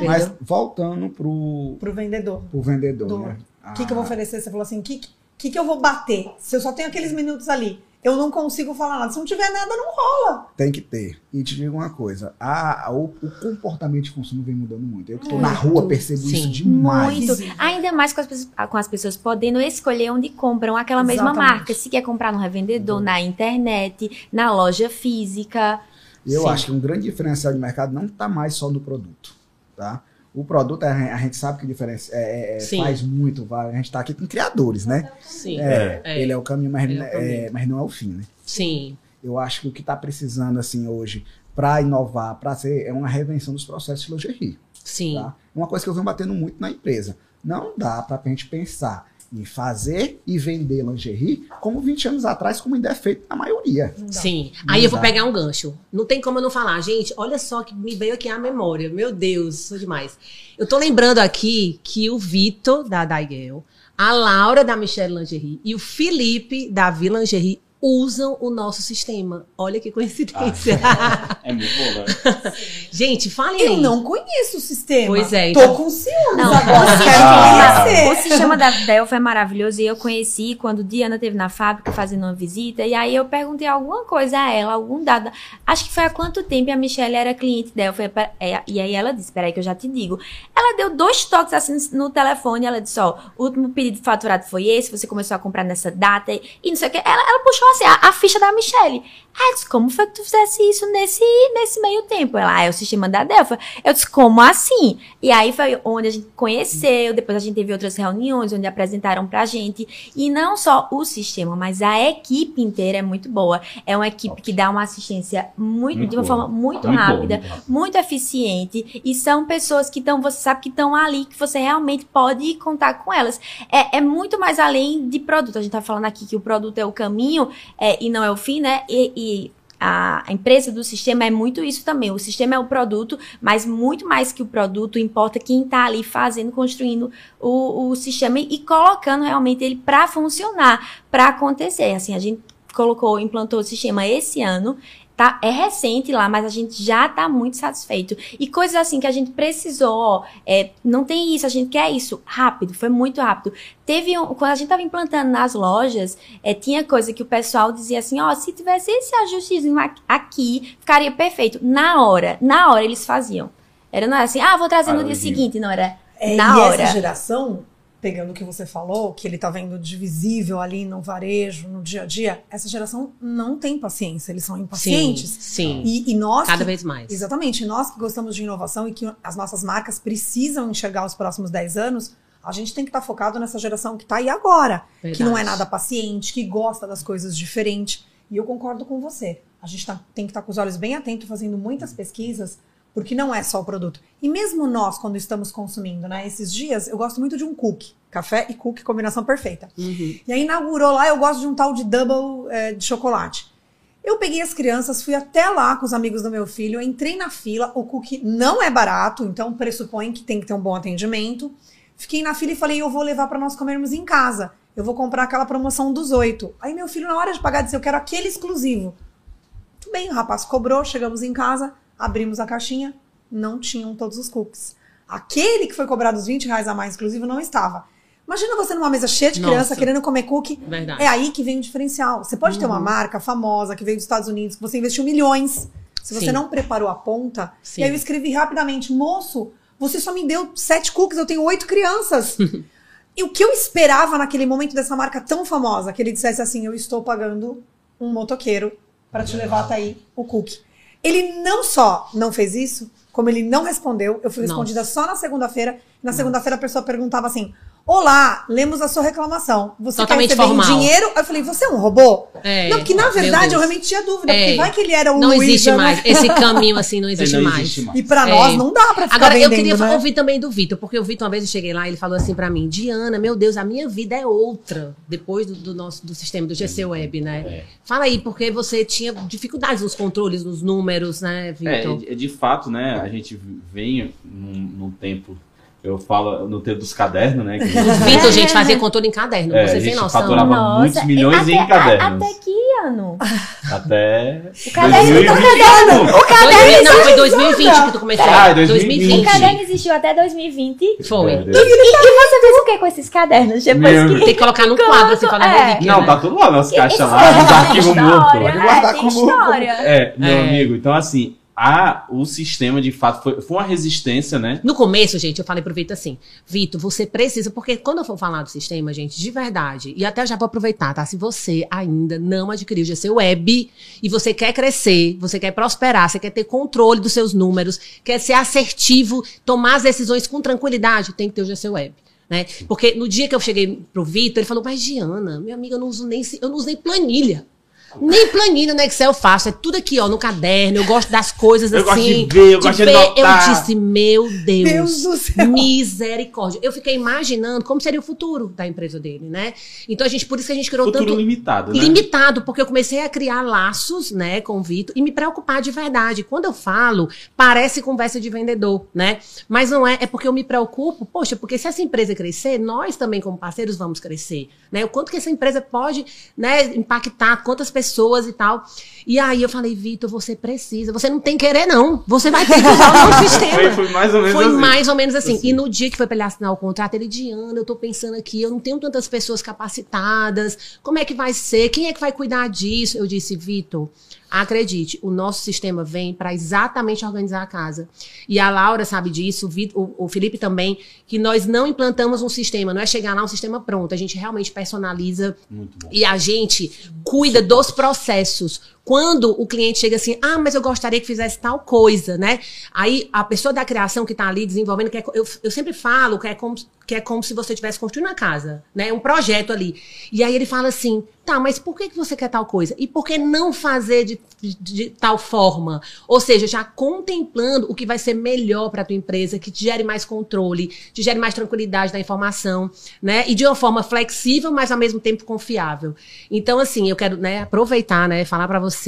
Mas voltando pro,
Pro vendedor.
pro vendedor,
Do-
né?
O que, que eu vou
Ah,
oferecer? Você falou assim, o que, que, que eu vou bater? Se eu só tenho aqueles minutos ali, eu não consigo falar nada. Se não tiver nada, não rola.
Tem que ter. E te digo uma coisa: a, a- o, o comportamento de consumo vem mudando muito. Eu que estou na rua percebo
Sim.
isso demais.
Muito.
Sim.
Ainda mais com as, pessoas, com as pessoas podendo escolher onde compram aquela mesma
Exatamente.
marca. Se quer comprar no revendedor, na internet, na loja física.
Eu
Sim.
acho que um grande diferencial de mercado não está mais só no produto, tá? O produto, a a gente sabe que diferença, é, é,
Sim.
faz muito, a gente está aqui com criadores, né?
Sim.
É,
É.
Ele é o caminho, mas,
é o
é,
caminho.
mas não é o fim, né?
Sim.
Eu acho que o que está precisando, assim, hoje, para inovar, para ser, é uma revenção dos processos de lingerie,
Sim.
tá? Uma coisa que eu venho batendo muito na empresa. Não dá para a gente pensar em fazer e vender lingerie como 20 anos atrás, como ainda é feito na maioria.
Dá.
Sim.
Não
Aí eu vou
dá.
pegar um gancho. Não tem como eu não falar, gente. Olha só que me veio aqui a memória. Meu Deus, sou demais. Eu tô lembrando aqui que o Vitor, da Daigel, a Laura, da Michelle Lingerie, e o Felipe, da Vila Lingerie, usam o nosso sistema. Olha que coincidência. <laughs>
É muito bom, né? <laughs>
gente, falem
Eu
aí.
não conheço o sistema.
Pois é,
Tô
então-
com ciúmes
Não,
agora.
o sistema,
conhecer.
o sistema da Delphi é maravilhoso e eu conheci quando Diana esteve na fábrica fazendo uma visita e aí eu perguntei alguma coisa a ela, algum dado. Acho que foi há quanto tempo a Michelle era cliente Delphi é, e aí ela disse, peraí que eu já te digo. Ela deu dois toques assim no telefone, ela disse, ó, o último pedido de faturado foi esse, você começou a comprar nessa data e, e não sei o que. Ela, ela puxou assim a, a ficha da Michelle. Eu disse, como foi que tu fizesse isso nesse, nesse meio tempo? Ela, ah, é o sistema da Delphi. Eu disse, como assim? E aí foi onde a gente conheceu, depois a gente teve outras reuniões onde apresentaram pra gente. E não só o sistema, mas a equipe inteira é muito boa. É uma equipe que dá uma assistência muito,
Muito
de uma
boa.
forma muito,
Muito boa,
rápida,
muito rápida.
muito eficiente. E são pessoas que estão, você sabe que estão ali, que você realmente pode contar com elas. É, é muito mais além de produto. A gente tá falando aqui que o produto é o caminho é, e não é o fim, né? E, e a empresa do sistema é muito isso também. O sistema é o produto, mas muito mais que o produto, importa quem está ali fazendo, construindo o, o sistema e, e colocando realmente ele para funcionar, para acontecer. Assim, a gente colocou, implantou o sistema esse ano. Tá, é recente lá, mas a gente já tá muito satisfeito. E coisas assim que a gente precisou, ó, é, não tem isso, a gente quer isso. Rápido, foi muito rápido. Teve um, quando a gente tava implantando nas lojas, é, tinha coisa que o pessoal dizia assim, ó, se tivesse esse ajustezinho aqui- ficaria perfeito. Na hora, na hora eles faziam. Era não era assim, ah, vou trazer no dia seguinte, não era
É,
na
e
hora.
essa geração, pegando o que você falou, que ele tá vendo divisível ali no varejo, no dia a dia, essa geração não tem paciência, eles são
Sim,
impacientes.
sim.
E, e nós
Cada
que-
vez mais.
Exatamente. Nós que gostamos de inovação e que as nossas marcas precisam enxergar os próximos 10 anos, a gente tem que estar focado nessa geração que está aí agora, que não é
Verdade.
nada paciente, que gosta das coisas diferentes. E eu concordo com você. A gente tá- tem que estar com os olhos bem atentos, fazendo muitas pesquisas Porque não é só o produto. E mesmo nós, quando estamos consumindo, né? Esses dias, eu gosto muito de um cookie. Café e cookie, combinação perfeita.
Uhum.
E aí inaugurou lá, eu gosto de um tal de double é, de chocolate. Eu peguei as crianças, fui até lá com os amigos do meu filho, entrei na fila, o cookie não é barato, então pressupõe que tem que ter um bom atendimento. Fiquei na fila e falei, eu vou levar para nós comermos em casa. Eu vou comprar aquela promoção dos oito. Aí meu filho, na hora de pagar, disse, eu quero aquele exclusivo. Tudo bem, o rapaz cobrou, chegamos em casa, abrimos a caixinha, não tinham todos os cookies. Aquele que foi cobrado os 20 reais a mais exclusivo não estava. Imagina você numa mesa cheia de
Nossa.
criança querendo comer cookie.
Verdade.
É aí que vem o diferencial. Você pode ter uma marca famosa que veio dos Estados Unidos, que você investiu milhões. Se você
Sim.
não preparou a ponta,
Sim.
e aí eu escrevi rapidamente, moço, você só me deu sete cookies, eu tenho oito crianças. <laughs> e o que eu esperava naquele momento dessa marca tão famosa, que ele dissesse assim, eu estou pagando um motoqueiro para te levar até aí o cookie. Ele não só não fez isso, como ele não respondeu, eu fui
Nossa.
respondida só na segunda-feira. Na segunda-feira a pessoa perguntava assim: Olá, lemos a sua reclamação. Você
Totalmente
quer receber
formal.
dinheiro? Aí eu falei, você é um robô?
É,
não, porque na verdade eu realmente tinha dúvida,
É.
porque vai que ele era o
Não
Luísa,
existe
né?
mais. Esse caminho assim não <laughs> existe,
não
mais.
existe mais.
E pra
É.
nós não dá pra ficar
Agora, eu
vendendo,
queria
né?
ouvir também do Vitor, porque o Vitor, uma vez eu cheguei lá, ele falou assim pra mim, Diana, meu Deus, a minha vida é outra depois do, do nosso do sistema do GC Web, né?
É.
Fala aí, porque você tinha dificuldades nos controles, nos números, né, Vitor?
É, de fato, né? A gente vem num, num tempo, eu falo no tempo dos cadernos, né?
O Vitor, gente, <laughs> fazia controle em caderno,
É, a
você tem
gente
noção?
faturava muitos milhões
até,
em cadernos.
Até que ano? <laughs>
Até
O caderno
2021.
O caderno,
2000, não, foi 2020 que tu começou.
Ah, 2020.
o caderno existiu até 2020.
Foi.
É,
E, e você fez o que com esses cadernos? Depois
Meu-
que.
Tem que colocar num <laughs> quadro, assim, fala
É.
relíquia,
Não,
né?
tá tudo lá nas caixas lá, nos
é
arquivos
história,
mortos.
Pode
é,
guardar como-
história.
É, meu
É.
amigo, então assim, a, o sistema de fato foi, foi uma resistência, né?
No começo, gente, eu falei pro Vitor assim, Vitor, você precisa, porque quando eu for falar do sistema, gente, de verdade, e até já vou aproveitar, tá? Se você ainda não adquiriu o GC Web e você quer crescer, você quer prosperar, você quer ter controle dos seus números, quer ser assertivo, tomar as decisões com tranquilidade, tem que ter o GC Web. Né? Porque no dia que eu cheguei pro Vitor, ele falou, mas Diana, minha amiga, eu não uso nem, eu não uso nem planilha. Nem planilha no Excel eu faço, é tudo aqui, ó, no caderno. Eu gosto das coisas
Eu
assim.
gosto de ver, eu gosto de anotar.
Eu disse, meu Deus,
Deus do céu.
misericórdia. Eu fiquei imaginando como seria o futuro da empresa dele, né? Então a gente, por isso que a gente criou
Futuro
tanto
limitado, né?
limitado, porque eu comecei a criar laços, né, com o Vitor e me preocupar de verdade. Quando eu falo, parece conversa de vendedor, né? Mas não é, é porque eu me preocupo, poxa, porque se essa empresa crescer, nós também como parceiros vamos crescer, né? O quanto que essa empresa pode, né, impactar quantas pessoas e tal. E aí eu falei, Vitor, você precisa, você não tem que querer não, você vai ter que usar o nosso <laughs> sistema.
Foi, foi mais ou menos
Foi
assim.
mais ou menos assim.
Assim.
E no dia que foi pra ele assinar o contrato, ele, Diana, eu tô pensando aqui, eu não tenho tantas pessoas capacitadas, como é que vai ser? Quem é que vai cuidar disso? Eu disse, Vitor, acredite, o nosso sistema vem para exatamente organizar a casa. E a Laura sabe disso, o, Vitor- o, o Felipe também, que nós não implantamos um sistema, não é chegar lá um sistema pronto, a gente realmente personaliza
Muito bom.
e a gente cuida dos processos. Quando o cliente chega assim, ah, mas eu gostaria que fizesse tal coisa, né? Aí a pessoa da criação que está ali desenvolvendo, que é eu, eu sempre falo que é, como, que é como se você estivesse construindo uma casa, né? Um projeto ali. E aí ele fala assim, tá, mas por que, que você quer tal coisa? E por que não fazer de, de- de tal forma? Ou seja, já contemplando o que vai ser melhor para tua empresa, que te gere mais controle, te gere mais tranquilidade da informação, né? E de uma forma flexível, mas ao mesmo tempo confiável. Então, assim, eu quero né, aproveitar, né, falar para você.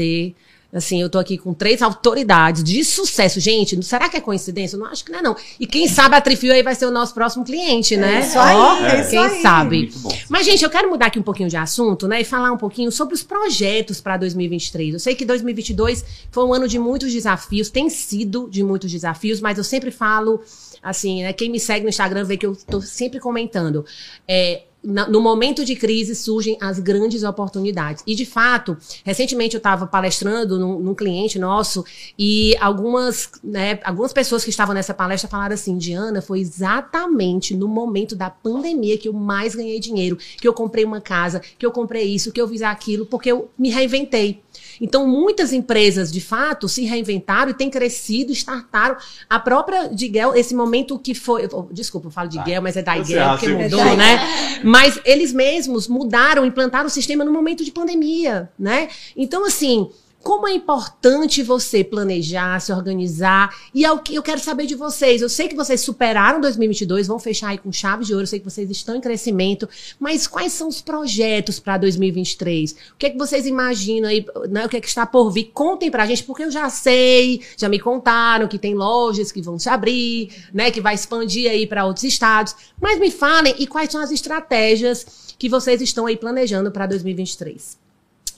Assim, eu tô aqui com três autoridades de sucesso. Gente, será que é coincidência? Eu não acho que não é, não. E quem sabe a Trifio aí vai ser o nosso próximo cliente, né?
isso aí,
Ó,
é isso
quem
aí.
sabe.
Muito bom.
Mas, gente, eu quero mudar aqui um pouquinho de assunto, né? E falar um pouquinho sobre os projetos para 2023. Eu sei que 2022 foi um ano de muitos desafios, tem sido de muitos desafios, mas eu sempre falo, assim, né? Quem me segue no Instagram vê que eu tô sempre comentando. É, no momento de crise surgem as grandes oportunidades. E, de fato, recentemente eu estava palestrando num, num cliente nosso e algumas, né, algumas pessoas que estavam nessa palestra falaram assim: Diana, foi exatamente no momento da pandemia que eu mais ganhei dinheiro, que eu comprei uma casa, que eu comprei isso, que eu fiz aquilo, porque eu me reinventei. Então, muitas empresas, de fato, se reinventaram e têm crescido, startaram. A própria Digel, esse momento que foi. Desculpa, eu falo de Digel, mas é da Igel, porque
que-
mudou,
É
né? Mas eles mesmos mudaram, implantaram o sistema no momento de pandemia, né? Então, assim, como é importante você planejar, se organizar. E é o que eu quero saber de vocês. Eu sei que vocês superaram 2022, vão fechar aí com chave de ouro. Eu sei que vocês estão em crescimento. Mas quais são os projetos para 2023? O que é que vocês imaginam aí? Né? O que é que está por vir? Contem pra gente, porque eu já sei, já me contaram que tem lojas que vão se abrir, né? Que vai expandir aí para outros estados. Mas me falem, e quais são as estratégias que vocês estão aí planejando para 2023?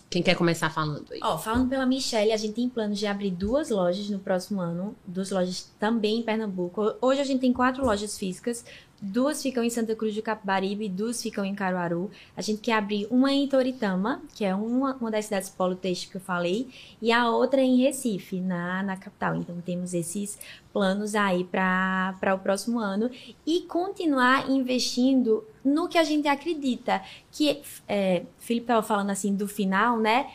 Quem quer começar falando aí?
Ó, falando pela Michelle, a gente tem planos de abrir duas lojas no próximo ano, duas lojas também em Pernambuco. Hoje a gente tem quatro lojas físicas, duas ficam em Santa Cruz do Capibaribe, duas ficam em Caruaru. A gente quer abrir uma em Toritama, que é uma, uma das cidades têxtil que eu falei, e a outra em Recife, na, na capital. Então temos esses planos aí para o próximo ano e continuar investindo no que a gente acredita. Que é, Felipe estava falando assim do final, né?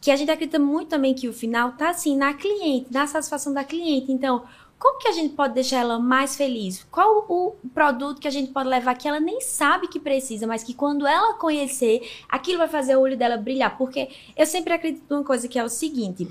Que a gente acredita muito também que o final tá assim na cliente, na satisfação da cliente. Então, como que a gente pode deixar ela mais feliz? Qual o produto que a gente pode levar que ela nem sabe que precisa, mas que quando ela conhecer, aquilo vai fazer o olho dela brilhar? Porque eu sempre acredito numa coisa que é o seguinte: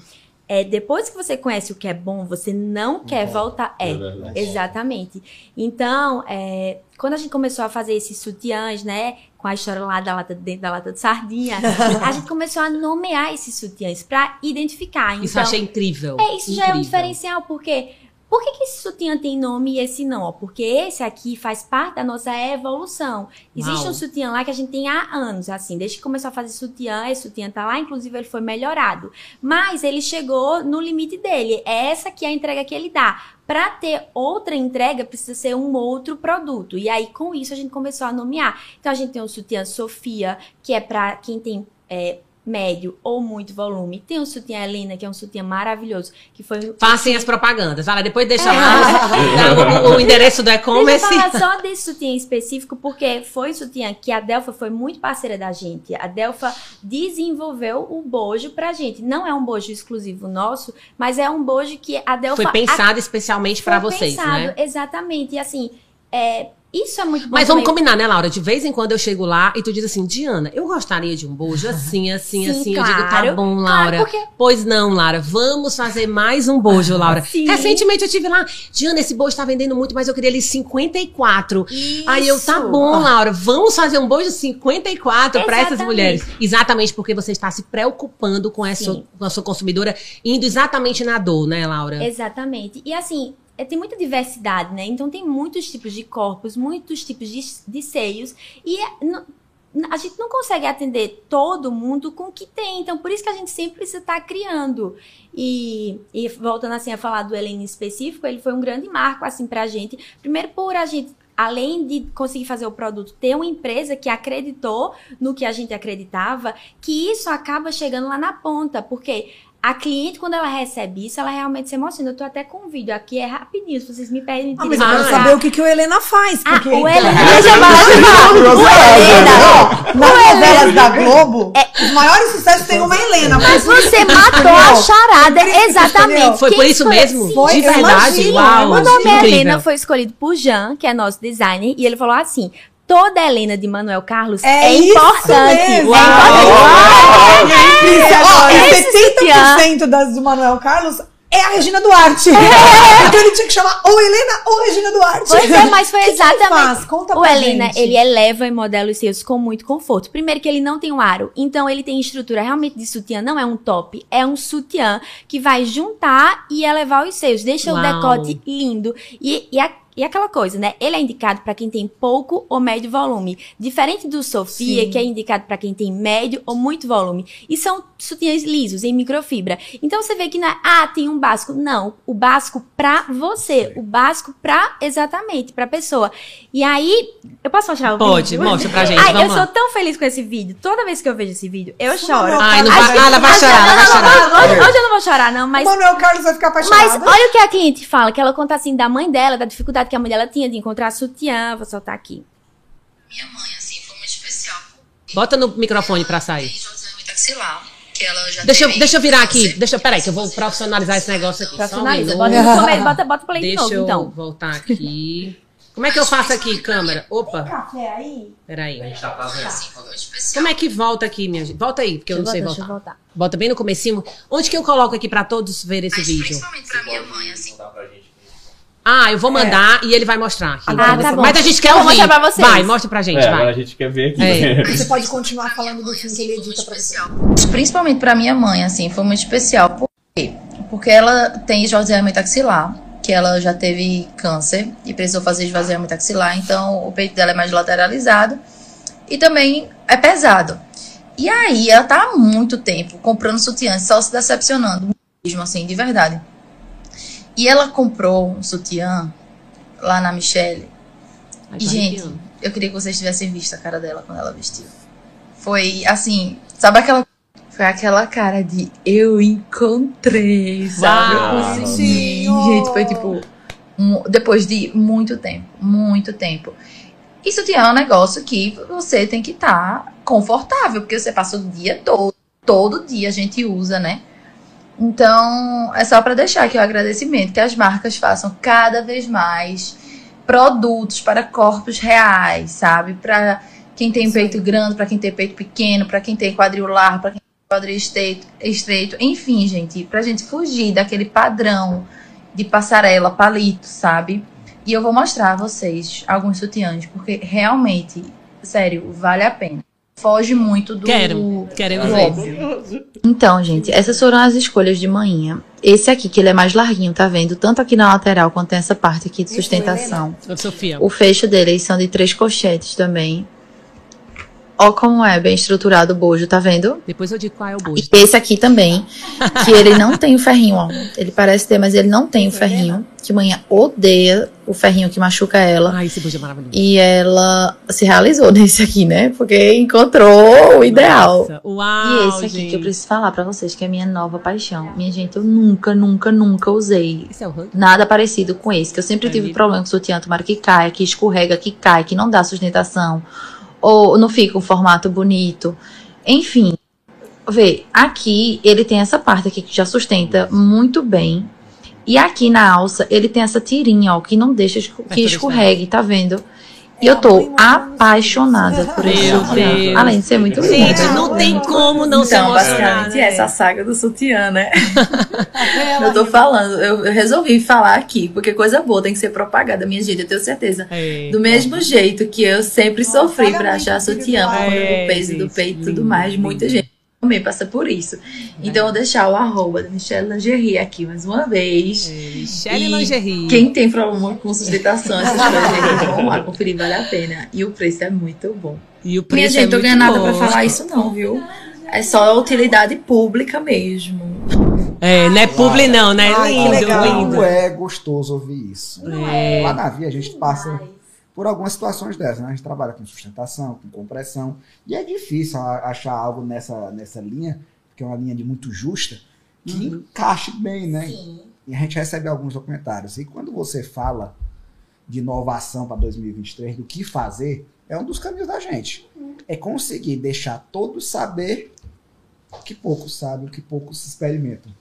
é, depois que você conhece o que é bom, você não quer voltar. É,
É
exatamente. Então, é, quando a gente começou a fazer esses sutiãs, né? Com a história lá da lata dentro da lata de sardinha, <laughs> a gente começou a nomear esses sutiãs para identificar.
Isso eu
Então,
achei incrível.
é, isso já é um
Incrível.
diferencial, porque por que, que esse sutiã tem nome e esse não? Porque esse aqui faz parte da nossa evolução. Existe
Uau.
um sutiã lá que a gente tem há anos, assim, desde que começou a fazer sutiã, esse sutiã tá lá, inclusive ele foi melhorado. Mas ele chegou no limite dele. É essa que é a entrega que ele dá. Para ter outra entrega, precisa ser um outro produto. E aí, com isso, a gente começou a nomear. Então, a gente tem o sutiã Sofia, que é para quem tem é, médio ou muito volume. Tem o sutiã Helena, que é um sutiã maravilhoso, que foi
Façam as propagandas. Vai lá, depois deixa lá dá <laughs> o, o endereço do
Deixa eu
e-commerce.
falar só desse sutiã específico, porque foi sutiã que a Delfa foi muito parceira da gente. A Delfa desenvolveu o bojo pra gente. Não é um bojo exclusivo nosso, mas é um bojo que a Delfa...
Foi pensado especialmente
Foi
para vocês,
pensado,
né?
Exatamente. E assim, é, isso é muito bom
Mas vamos
também.
combinar, né, Laura? De vez em quando eu chego lá e tu diz assim, Diana, eu gostaria de um bojo assim, assim,
Sim,
assim. Eu digo, tá
claro.
bom,
Claro,
Laura.
porque-
Pois não, Laura, vamos fazer mais um bojo, Laura. <laughs>
Sim.
Recentemente eu tive lá, Diana, esse bojo tá vendendo muito, mas eu queria ele 54. Aí eu, tá
Isso.
bom, Laura, vamos fazer um bojo 54 para essas mulheres. Exatamente porque você está se preocupando com, essa,
Sim.
com a sua consumidora, indo exatamente na dor, né, Laura?
Exatamente. E assim, é, tem muita diversidade, né? Então tem muitos tipos de corpos, muitos tipos de, de seios. E é- a gente não consegue atender todo mundo com o que tem. Então, por isso que a gente sempre precisa estar criando. E, e voltando assim a falar do Helene em específico, ele foi um grande marco assim pra gente. Primeiro por a gente além de conseguir fazer o produto, ter uma empresa que acreditou no que a gente acreditava, que isso acaba chegando lá na ponta, porque a cliente, quando ela recebe isso, ela realmente se emociona. Eu tô até com um vídeo aqui, é rapidinho, se vocês me permitirem.
Ah, mas eu quero
Ah,
saber o que, que o Helena faz.
Ah,
Porque
o
então,
Helena, deixa eu falar. O Helena,
ó, nas novelas da Globo, os maiores sucessos tem uma Helena.
mas você <laughs> matou a charada, exatamente.
Foi por isso mesmo?
Foi,
de
eu
verdade? Uau!
O nome. Helena foi escolhido por Jean, que é nosso designer, e ele falou assim: toda Helena de Manuel Carlos
É
é,
isso
importante.
mesmo.
É importante.
Isso, ó,
esse
e 70% das do Manuel Carlos é a Regina Duarte. Então ele tinha que chamar ou Helena ou Regina Duarte.
Pois é, mas foi <laughs>
que que
exatamente.
faz? Conta
o
pra
Helena,
gente.
ele eleva e modela os seus com muito conforto. Primeiro que ele não tem um aro, então ele tem estrutura realmente de sutiã, não é um top, é um sutiã que vai juntar e elevar os seios, deixa
Uau.
o decote lindo. E, e, a- e aquela coisa, né? Ele é indicado para quem tem pouco ou médio volume, diferente do Sofia,
Sim.
que é indicado para quem tem médio ou muito volume. E são sutiãs lisos em microfibra. Então você vê que não é, ah, tem um básico. Não, o básico pra você, o básico pra exatamente pra pessoa. E aí, eu posso mostrar o
Pode,
vídeo?
mostra pra gente,
Ai, eu
lá.
sou tão feliz com esse vídeo. Toda vez que eu vejo esse vídeo, eu choro.
Ai, não
Ai,
vai, ah, ela vai
Mas-
chorar, ela vai chorar.
hoje, hoje eu não vou chorar, não, mas
O Manuel Carlos vai ficar
mas
apaixonado.
olha o que a cliente fala, que ela conta assim da mãe dela, da dificuldade que a mãe dela tinha de encontrar sutiã. Vou soltar aqui.
Minha mãe, assim, foi muito especial.
Bota no microfone pra sair.
Que ela já
Deixa eu, deixa eu virar aqui. Deixa, peraí, que eu vou profissionalizar esse negócio aqui. Minuto.
Bota, no começo, <laughs> bota, bota play de
Deixa
novo,
eu
então.
voltar aqui. Como é que eu faço aqui, câmera? Opa,
Café aí?
peraí.
A gente tá fazendo.
Assim.
Como é que volta aqui, minha gente? Volta aí, porque eu não sei
Deixa eu
voltar.
voltar.
Bota bem no comecinho. Onde que eu coloco aqui pra todos verem esse
Mas
vídeo?
principalmente pra minha mãe, assim.
Ah, eu vou mandar e ele vai mostrar aqui.
Ah, tá bom.
Mas a gente quer ouvir.
mostrar pra vocês.
Vai, mostra pra gente,
É, agora a
vai.
gente quer ver aqui.
É. <laughs>
Você pode continuar falando do filme que ele edita pra você.
especial. Principalmente pra minha mãe, assim, foi muito especial. Por quê? Porque ela tem esvaziamento axilar, que ela já teve câncer e precisou fazer esvaziamento axilar, então o peito dela é mais lateralizado e também é pesado. E aí ela tá há muito tempo comprando sutiã, só se decepcionando, mesmo assim, de verdade. E ela comprou um sutiã lá na Michelle.
Ai,
E, gente,
arrepiando.
eu queria que vocês tivessem visto a cara dela quando ela vestiu. Foi assim, sabe aquela. Foi aquela cara de eu encontrei, sabe?
Uau.
Eu consegui. Gente, foi tipo. um- depois de muito tempo, muito tempo. E sutiã é um negócio que você tem que estar confortável, porque você passa o dia todo, todo dia a gente usa, né? Então, é só para deixar aqui o agradecimento que as marcas façam cada vez mais produtos para corpos reais, sabe? Para quem tem peito grande, para quem tem peito pequeno, para quem tem quadril largo, para quem tem quadril estreito, estreito, enfim, gente, pra gente fugir daquele padrão de passarela, palito, sabe? E eu vou mostrar a vocês alguns sutiãs, porque realmente, sério, vale a pena. Foge muito do
Quero, queremos
do óbvio. Então, gente, essas foram as escolhas de manhã. Esse aqui, que ele é mais larguinho, tá vendo? Tanto aqui na lateral quanto nessa parte aqui de
é o
sustentação.
Sofia.
O fecho dele são de três colchetes também. Ó como é bem estruturado o bojo, tá vendo?
Depois eu digo qual é o
E
bojo.
esse aqui também, que ele não tem o ferrinho, ó. Ele parece ter, mas ele não tem o ferrinho. Que manhã odeia o ferrinho que machuca ela.
Ai, esse bojo é maravilhoso.
E ela se realizou <laughs> nesse aqui, né? Porque encontrou o ideal.
Nossa, Uau,
E esse aqui
gente.
que eu preciso falar pra vocês, que é a minha nova paixão. Minha gente, eu nunca, nunca, nunca usei
Esse é o
nada parecido com esse. Que eu sempre
É
tive
mesmo?
problema com sutiã, tomara que caia, que escorrega, que cai, que não dá sustentação. Ou não fica um formato bonito. Enfim, vê, aqui ele tem essa parte aqui que já sustenta muito bem. E aqui na alça ele tem essa tirinha, ó, que não deixa que escorregue, tá vendo? E
É
eu tô apaixonada por esse
Meu
sutiã.
Deus.
Além de ser muito lindo.
Gente, não tem como não se
Então,
emocionar.
basicamente,
né?
essa saga do sutiã, né? Eu tô falando, eu resolvi falar aqui, porque coisa boa tem que ser propagada, minha gente, eu tenho certeza.
É.
Do mesmo jeito que eu sempre sofri pra achar sutiã por conta
É,
do peso do
gente,
peito e tudo mais, muita gente também passa por isso. Então eu vou deixar o arroba da Michelle Lingerie aqui mais uma vez.
Michelle
E
Lingerie.
Quem tem problema com sustentação, essas <laughs> coisas, gente, vamos lá conferir, vale a pena. E o preço é muito bom.
E o
Minha
preço
gente,
é muito
ganhando nada
bom.
pra falar isso não, viu? É só utilidade pública mesmo.
É, não é publi não, né?
Ai, que
lindo,
legal.
lindo.
É gostoso ouvir isso.
É.
Lá na Via a gente passa por algumas situações dessas, né? A gente trabalha com sustentação, com compressão, e é difícil achar algo nessa, nessa linha, que é uma linha de muito justa, que
Uhum.
encaixe bem, né? E a gente recebe alguns documentários. E quando você fala de inovação para 2023, do que fazer, é um dos caminhos da gente. É conseguir deixar todos saber o que poucos sabem, o que poucos experimentam.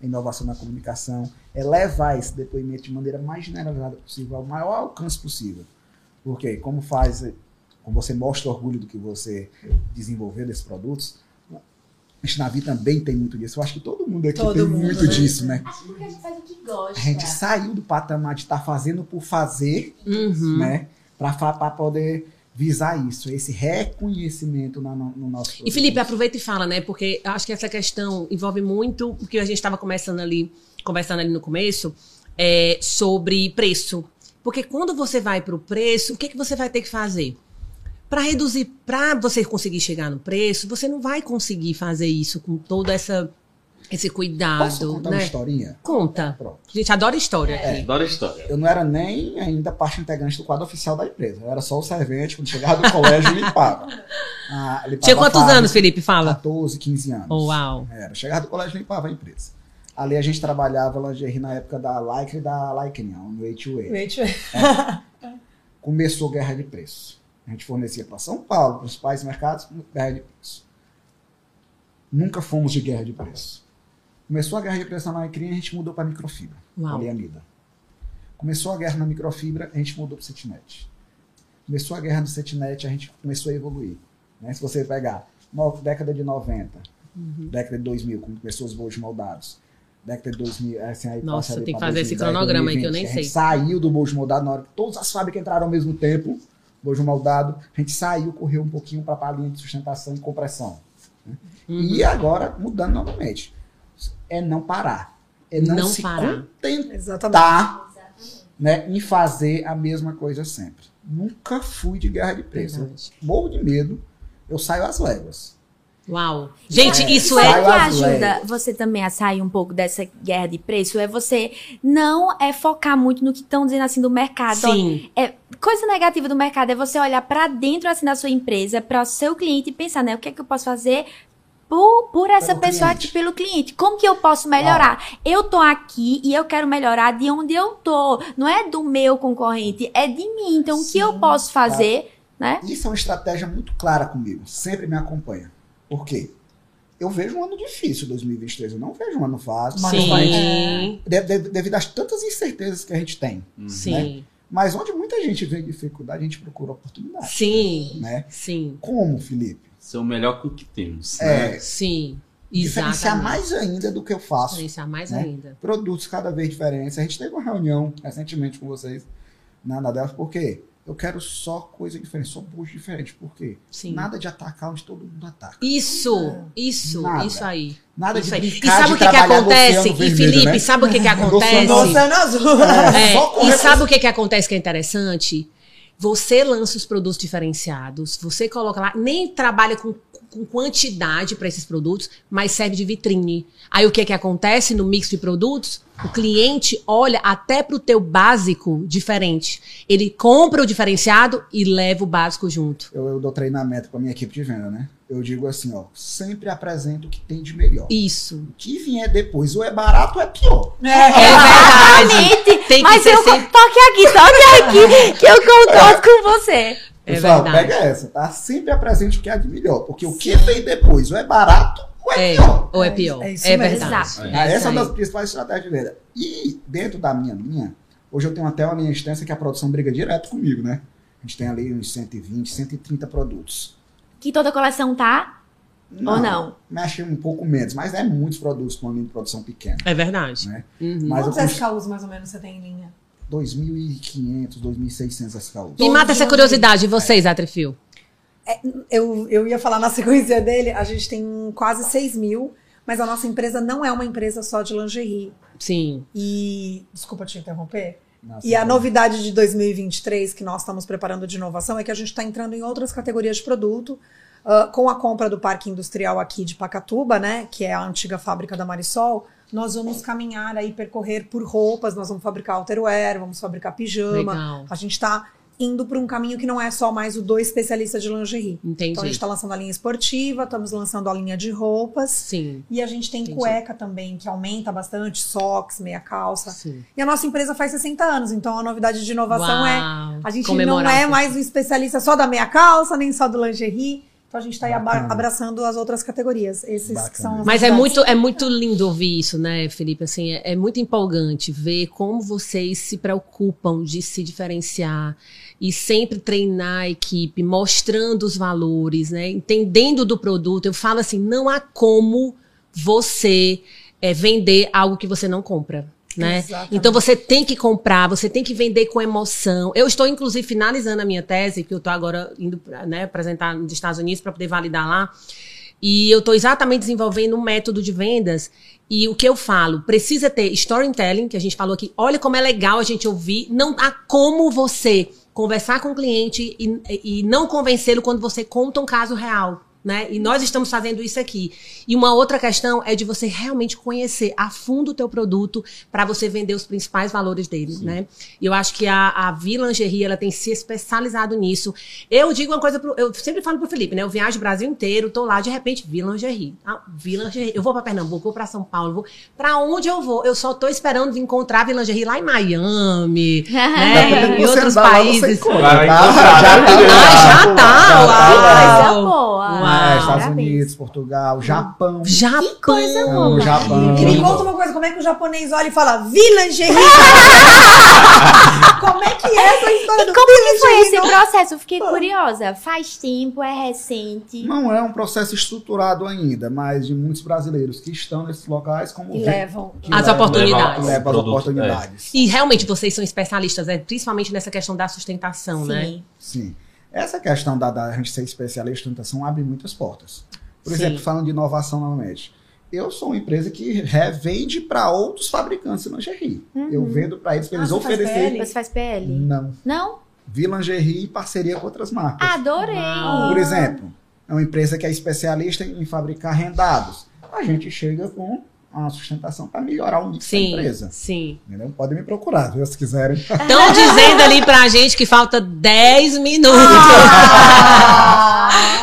Inovação na comunicação é levar esse depoimento de maneira mais generalizada possível, ao maior alcance possível. Porque, como faz, como você mostra orgulho do que você desenvolveu desses produtos, a Navi também tem muito disso. Eu acho que todo mundo aqui
Todo
tem
mundo,
muito
né?
disso, né?
Porque a gente faz o que gosta.
A gente saiu do patamar de estar fazendo por fazer,
Uhum.
né? Para poder visar isso, esse reconhecimento no, no nosso
E Felipe, aproveita e fala, né? Porque eu acho que essa questão envolve muito o que a gente estava conversando ali, conversando ali no começo, é, sobre preço. Porque quando você vai para o preço, o que, que você vai ter que fazer? Para reduzir, para você conseguir chegar no preço, você não vai conseguir fazer isso com todo essa, esse
Posso
cuidado,
contar uma
né?
historinha?
Conta.
Pronto.
A gente adora história aqui.
Adoro a história.
Eu não era nem ainda parte integrante do quadro oficial da empresa. Eu era só o servente, quando chegava do colégio, limpava. Ah, limpava
Tinha quantos
fábrica,
anos, Felipe? Fala.
14, 15 anos.
Oh, uau.
Era. Chegava do colégio, limpava a empresa. Ali a gente trabalhava lingerie na época da Lycra e da Lycra, no H2A.
Gente,
Começou guerra de preço. A gente fornecia para São Paulo, principais mercados, guerra de preço. Nunca fomos de guerra de preço. Começou a guerra de preço na Lycra e a gente mudou para microfibra, poliamida. Começou a guerra na microfibra, a gente mudou para o Cetinet. Começou a guerra no Cetinet, a gente começou a evoluir. Né? Se você pegar no, década de 90,
Uhum.
década de 2000, quando começou os bolos moldados, década de 2000, assim, aí
Nossa, tem que fazer esse
2010,
cronograma aí que eu
2020,
nem
a gente
sei.
saiu do bojo moldado na hora que todas as fábricas entraram ao mesmo tempo, bojo moldado, a gente saiu, correu um pouquinho para a linha de sustentação e compressão. né?
Uhum.
E agora, mudando novamente, é não parar. É não,
Não
se
parar.
contentar
Exatamente.
né, em fazer a mesma coisa sempre. Nunca fui de guerra de preço. Morro de medo, eu saio às léguas.
Uau. Gente,
É,
isso é.
O que ajuda você também a sair um pouco dessa guerra de preço? É você não é focar muito no que estão dizendo assim do mercado.
Sim.
É, coisa negativa do mercado é você olhar pra dentro assim da sua empresa, para o seu cliente e pensar, né, o que é que eu posso fazer por, por essa
Pelo
pessoa
cliente.
aqui, pelo cliente. Como que eu posso melhorar? Eu tô aqui e eu quero melhorar de onde eu tô. Não é do meu concorrente, é de mim. Então, o que eu posso fazer, né?
Isso é uma estratégia muito clara comigo. Sempre me acompanha. Por quê? Eu vejo um ano difícil, 2023. Eu não vejo um ano fácil.
Mas
Sim.
vai-
de- de- Devido às tantas incertezas que a gente tem.
Sim.
Mas onde muita gente vê dificuldade, a gente procura oportunidade.
Sim.
Né?
Sim.
Como, Felipe?
Ser o melhor com o que temos. né?
É,
Sim.
diferenciar
Exatamente.
mais ainda do que eu faço.
Diferenciar mais
né?
ainda.
produtos cada vez diferentes. A gente teve uma reunião recentemente com vocês na Nadelf, por quê? Eu quero só coisa diferente, só bucho diferente. Por quê?
Sim.
Nada de atacar onde todo mundo ataca.
Isso, isso,
Nada.
isso aí.
Nada
Isso
de
aí. E sabe o que, que acontece?
Oceano
E
Vermelho,
Felipe,
né?
sabe o que, que acontece?
Oceano
Azul.
É, <laughs>
correr
e sabe o que, que acontece que é interessante? Você lança os produtos diferenciados, você coloca lá, nem trabalha com, com quantidade para esses produtos, mas serve de vitrine. Aí o que, que acontece no mix de produtos? O cliente olha até pro teu básico diferente. Ele compra o diferenciado e leva o básico junto.
Eu, eu dou treinamento para minha equipe de venda, né? Eu digo assim, ó, sempre apresento o que tem de melhor.
Isso.
O que vier depois, ou é barato ou é pior.
É verdade.
Exatamente.
Tem que
Mas
ser
eu
sempre-
toque aqui, toque aqui, que eu concordo com você.
É
Pessoal,
verdade.
pega essa, tá? Sempre apresente o que há de melhor. Porque o que vem depois, ou é barato ou é,
É,
pior.
ou é
É
pior.
isso- é
É verdade. É
Essa é uma das principais estratégias de venda. E dentro da minha linha, hoje eu tenho até uma linha extensa que a produção briga direto comigo, né? A gente tem ali uns 120, 130 produtos.
Que toda coleção tá? Ou não?
Mexe um pouco menos, mas é muitos produtos com uma linha de produção pequena.
É verdade.
Né?
Uhum.
Mas
Quantos SKUs mais ou menos você tem em linha?
2.500, 2.600 SKUs.
Me mata essa curiosidade, vocês, Atrefil.
Eu, eu ia falar na <laughs> sequência dele, a gente tem quase 6 mil, mas a nossa empresa não é uma empresa só de lingerie.
Sim.
E. Desculpa te interromper.
Nossa,
E a
então,
novidade de 2023 que nós estamos preparando de inovação é que a gente está entrando em outras categorias de produto. ah, com a compra do Parque Industrial aqui de Pacatuba, né, que é a antiga fábrica da Marisol, nós vamos caminhar aí, percorrer por roupas, nós vamos fabricar outerwear, vamos fabricar pijama.
Legal.
A gente está indo para um caminho que não é só mais o do especialista de lingerie.
Entendi.
Então a gente está lançando a linha esportiva, estamos lançando a linha de roupas.
Sim.
E a gente tem
Entendi.
cueca também, que aumenta bastante, socks, meia calça.
Sim.
E a nossa empresa faz 60 anos, então a novidade de inovação é
Uau.
a gente não é mais o especialista só da meia calça, nem só do lingerie. Então a gente está aí
Bacana.
abraçando as outras categorias. Esses que são as
Mas é muito, é muito lindo ouvir isso, né, Felipe? Assim, é, é muito empolgante ver como vocês se preocupam de se diferenciar e sempre treinar a equipe, mostrando os valores, né? Entendendo do produto. Eu falo assim, não há como você é, vender algo que você não compra. Né?
Exatamente.
Então você tem que comprar, você tem que vender com emoção. Eu estou, inclusive, finalizando a minha tese, que eu estou agora indo né, apresentar nos Estados Unidos para poder validar lá. E eu estou exatamente desenvolvendo um método de vendas. E o que eu falo, precisa ter storytelling, que a gente falou aqui. Olha como é legal a gente ouvir. Não há como você conversar com o cliente e, e não convencê-lo quando você conta um caso real. Né? E nós estamos fazendo isso aqui. E uma outra questão é de você realmente conhecer a fundo o teu produto para você vender os principais valores dele, né? E eu acho que a, a Vilangerie, ela tem se especializado nisso. Eu digo uma coisa, pro, eu sempre falo pro Felipe, né? Eu viajo o Brasil inteiro, tô lá, de repente, Vilangerie. Ah, Vilangerie. Eu vou para Pernambuco, vou para São Paulo, vou para onde eu vou? Eu só tô esperando encontrar a Vilangerie lá em Miami, <laughs> né? em outros
andar lá, você
países.
encontra,
Vai
tá? Já tá.
Ah, já tá,
Já
uau.
Coisa boa.
Uau.
Estados
Parabéns.
Unidos, Portugal, Japão.
Japão.
Que coisa
É, o Japão.
Me
Incrível.
conta uma coisa, como é que o japonês olha e fala Vilangerie? <laughs> como é que é essa história
E
do
como que foi esse processo? Eu fiquei curiosa. Faz tempo, é recente.
Não é um processo estruturado ainda, mas de muitos brasileiros que estão nesses locais como
Que levam.
que
As
levam-
oportunidades.
levam as
Produto,
oportunidades.
E realmente vocês são especialistas, né? principalmente nessa questão da sustentação, né?
Sim.
Essa questão da, da gente ser especialista em sustentação abre muitas portas. Por
Sim.
exemplo, falando de inovação novamente. Eu sou uma empresa que revende para outros fabricantes de lingerie. Eu vendo para eles, para
Ah,
eles oferecerem.
PL?
Você faz PL?
Não.
Não?
Vi lingerie em parceria com outras marcas.
Adorei.
Uau.
Por exemplo, é uma empresa que é especialista em fabricar rendados. A gente chega com uma sustentação para melhorar o mix da
Sim,
empresa.
sim.
Entendeu? Podem me procurar, viu, se quiserem. <laughs>
Estão dizendo ali pra gente que falta 10 minutos.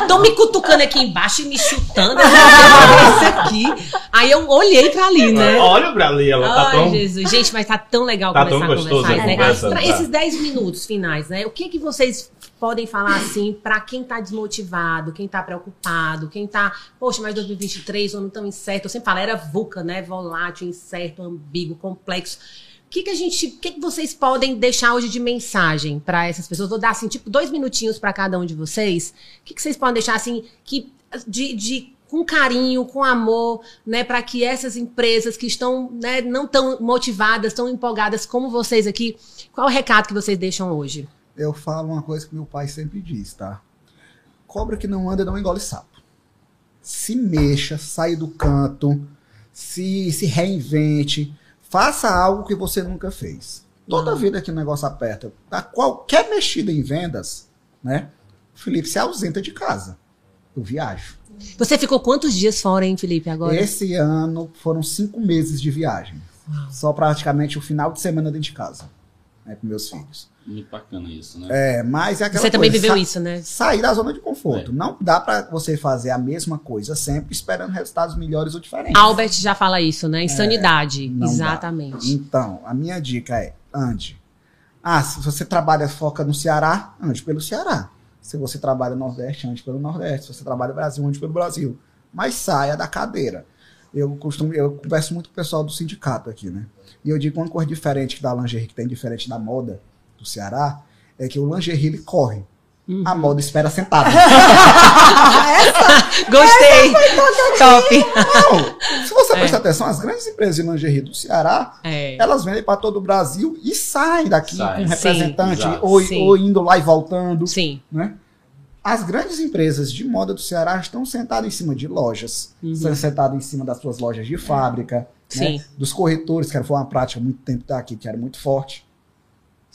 Estão me cutucando aqui embaixo e me chutando. Isso aqui. Aí eu olhei pra ali, né?
Olha pra ali, ela tá
Ai,
tão.
Jesus. Gente, mas tá tão legal
Tá
começar
tão
a
gostoso
conversar.
a
né?
conversa, tá.
esses 10 minutos finais, né? O que que vocês podem falar assim pra quem tá desmotivado, quem tá preocupado, quem tá, poxa, mas 2023, o ano tão incerto. Eu sempre falo, era VUCA, né? Volátil, incerto, ambíguo, complexo. O que, que a gente, o que, que vocês podem deixar hoje de mensagem pra essas pessoas? Vou dar assim, tipo, dois minutinhos pra cada um de vocês. O que, que vocês podem deixar assim, que de, de com carinho, com amor, né, para que essas empresas que estão, né, não tão motivadas, tão empolgadas como vocês aqui, qual o recado que vocês deixam hoje?
Eu falo uma coisa que meu pai sempre diz, tá? Cobra que não anda não engole sapo. Se mexa, sai do canto, se, se reinvente, faça algo que você nunca fez. Toda
Não.
vida que o negócio aperta, tá? qualquer mexida em vendas, né? O Felipe se ausenta de casa. Eu viajo.
Você ficou quantos dias fora, hein, Felipe, agora?
Esse ano foram cinco meses de viagem. Só praticamente o final de semana dentro de casa. Né, com meus filhos.
Muito bacana isso, né?
É, mas é aquela
Você também
coisa,
viveu isso, né?
sair da zona de conforto.
É.
Não dá pra você fazer a mesma coisa sempre esperando resultados melhores ou diferentes.
Albert já fala isso, né? Insanidade.
não dá.
Exatamente.
Então, a minha dica é ande. Ah, se você trabalha foca no Ceará, ande pelo Ceará. Se você trabalha no Nordeste, ande pelo Nordeste. Se você trabalha no Brasil, ande pelo Brasil. Mas saia da cadeira. Eu costumo, eu converso muito com o pessoal do sindicato aqui, né? E eu digo uma coisa diferente que da lingerie que tem diferente da moda do Ceará, é que o lingerie ele corre.
Uhum.
A moda espera sentada. <laughs>
Gostei. Top.
Não, se você
É.
prestar atenção, as grandes empresas de lingerie do Ceará,
É.
elas vendem para todo o Brasil e saem daqui
Saem.
com um
Sim,
representante
exato.
ou,
Sim.
ou indo lá e voltando.
Sim.
Né? As grandes empresas de moda do Ceará estão sentadas em cima de lojas,
Uhum.
estão sentadas em cima das suas lojas de fábrica,
Sim.
né? dos corretores, que foi uma prática há muito tempo daqui, que era muito forte.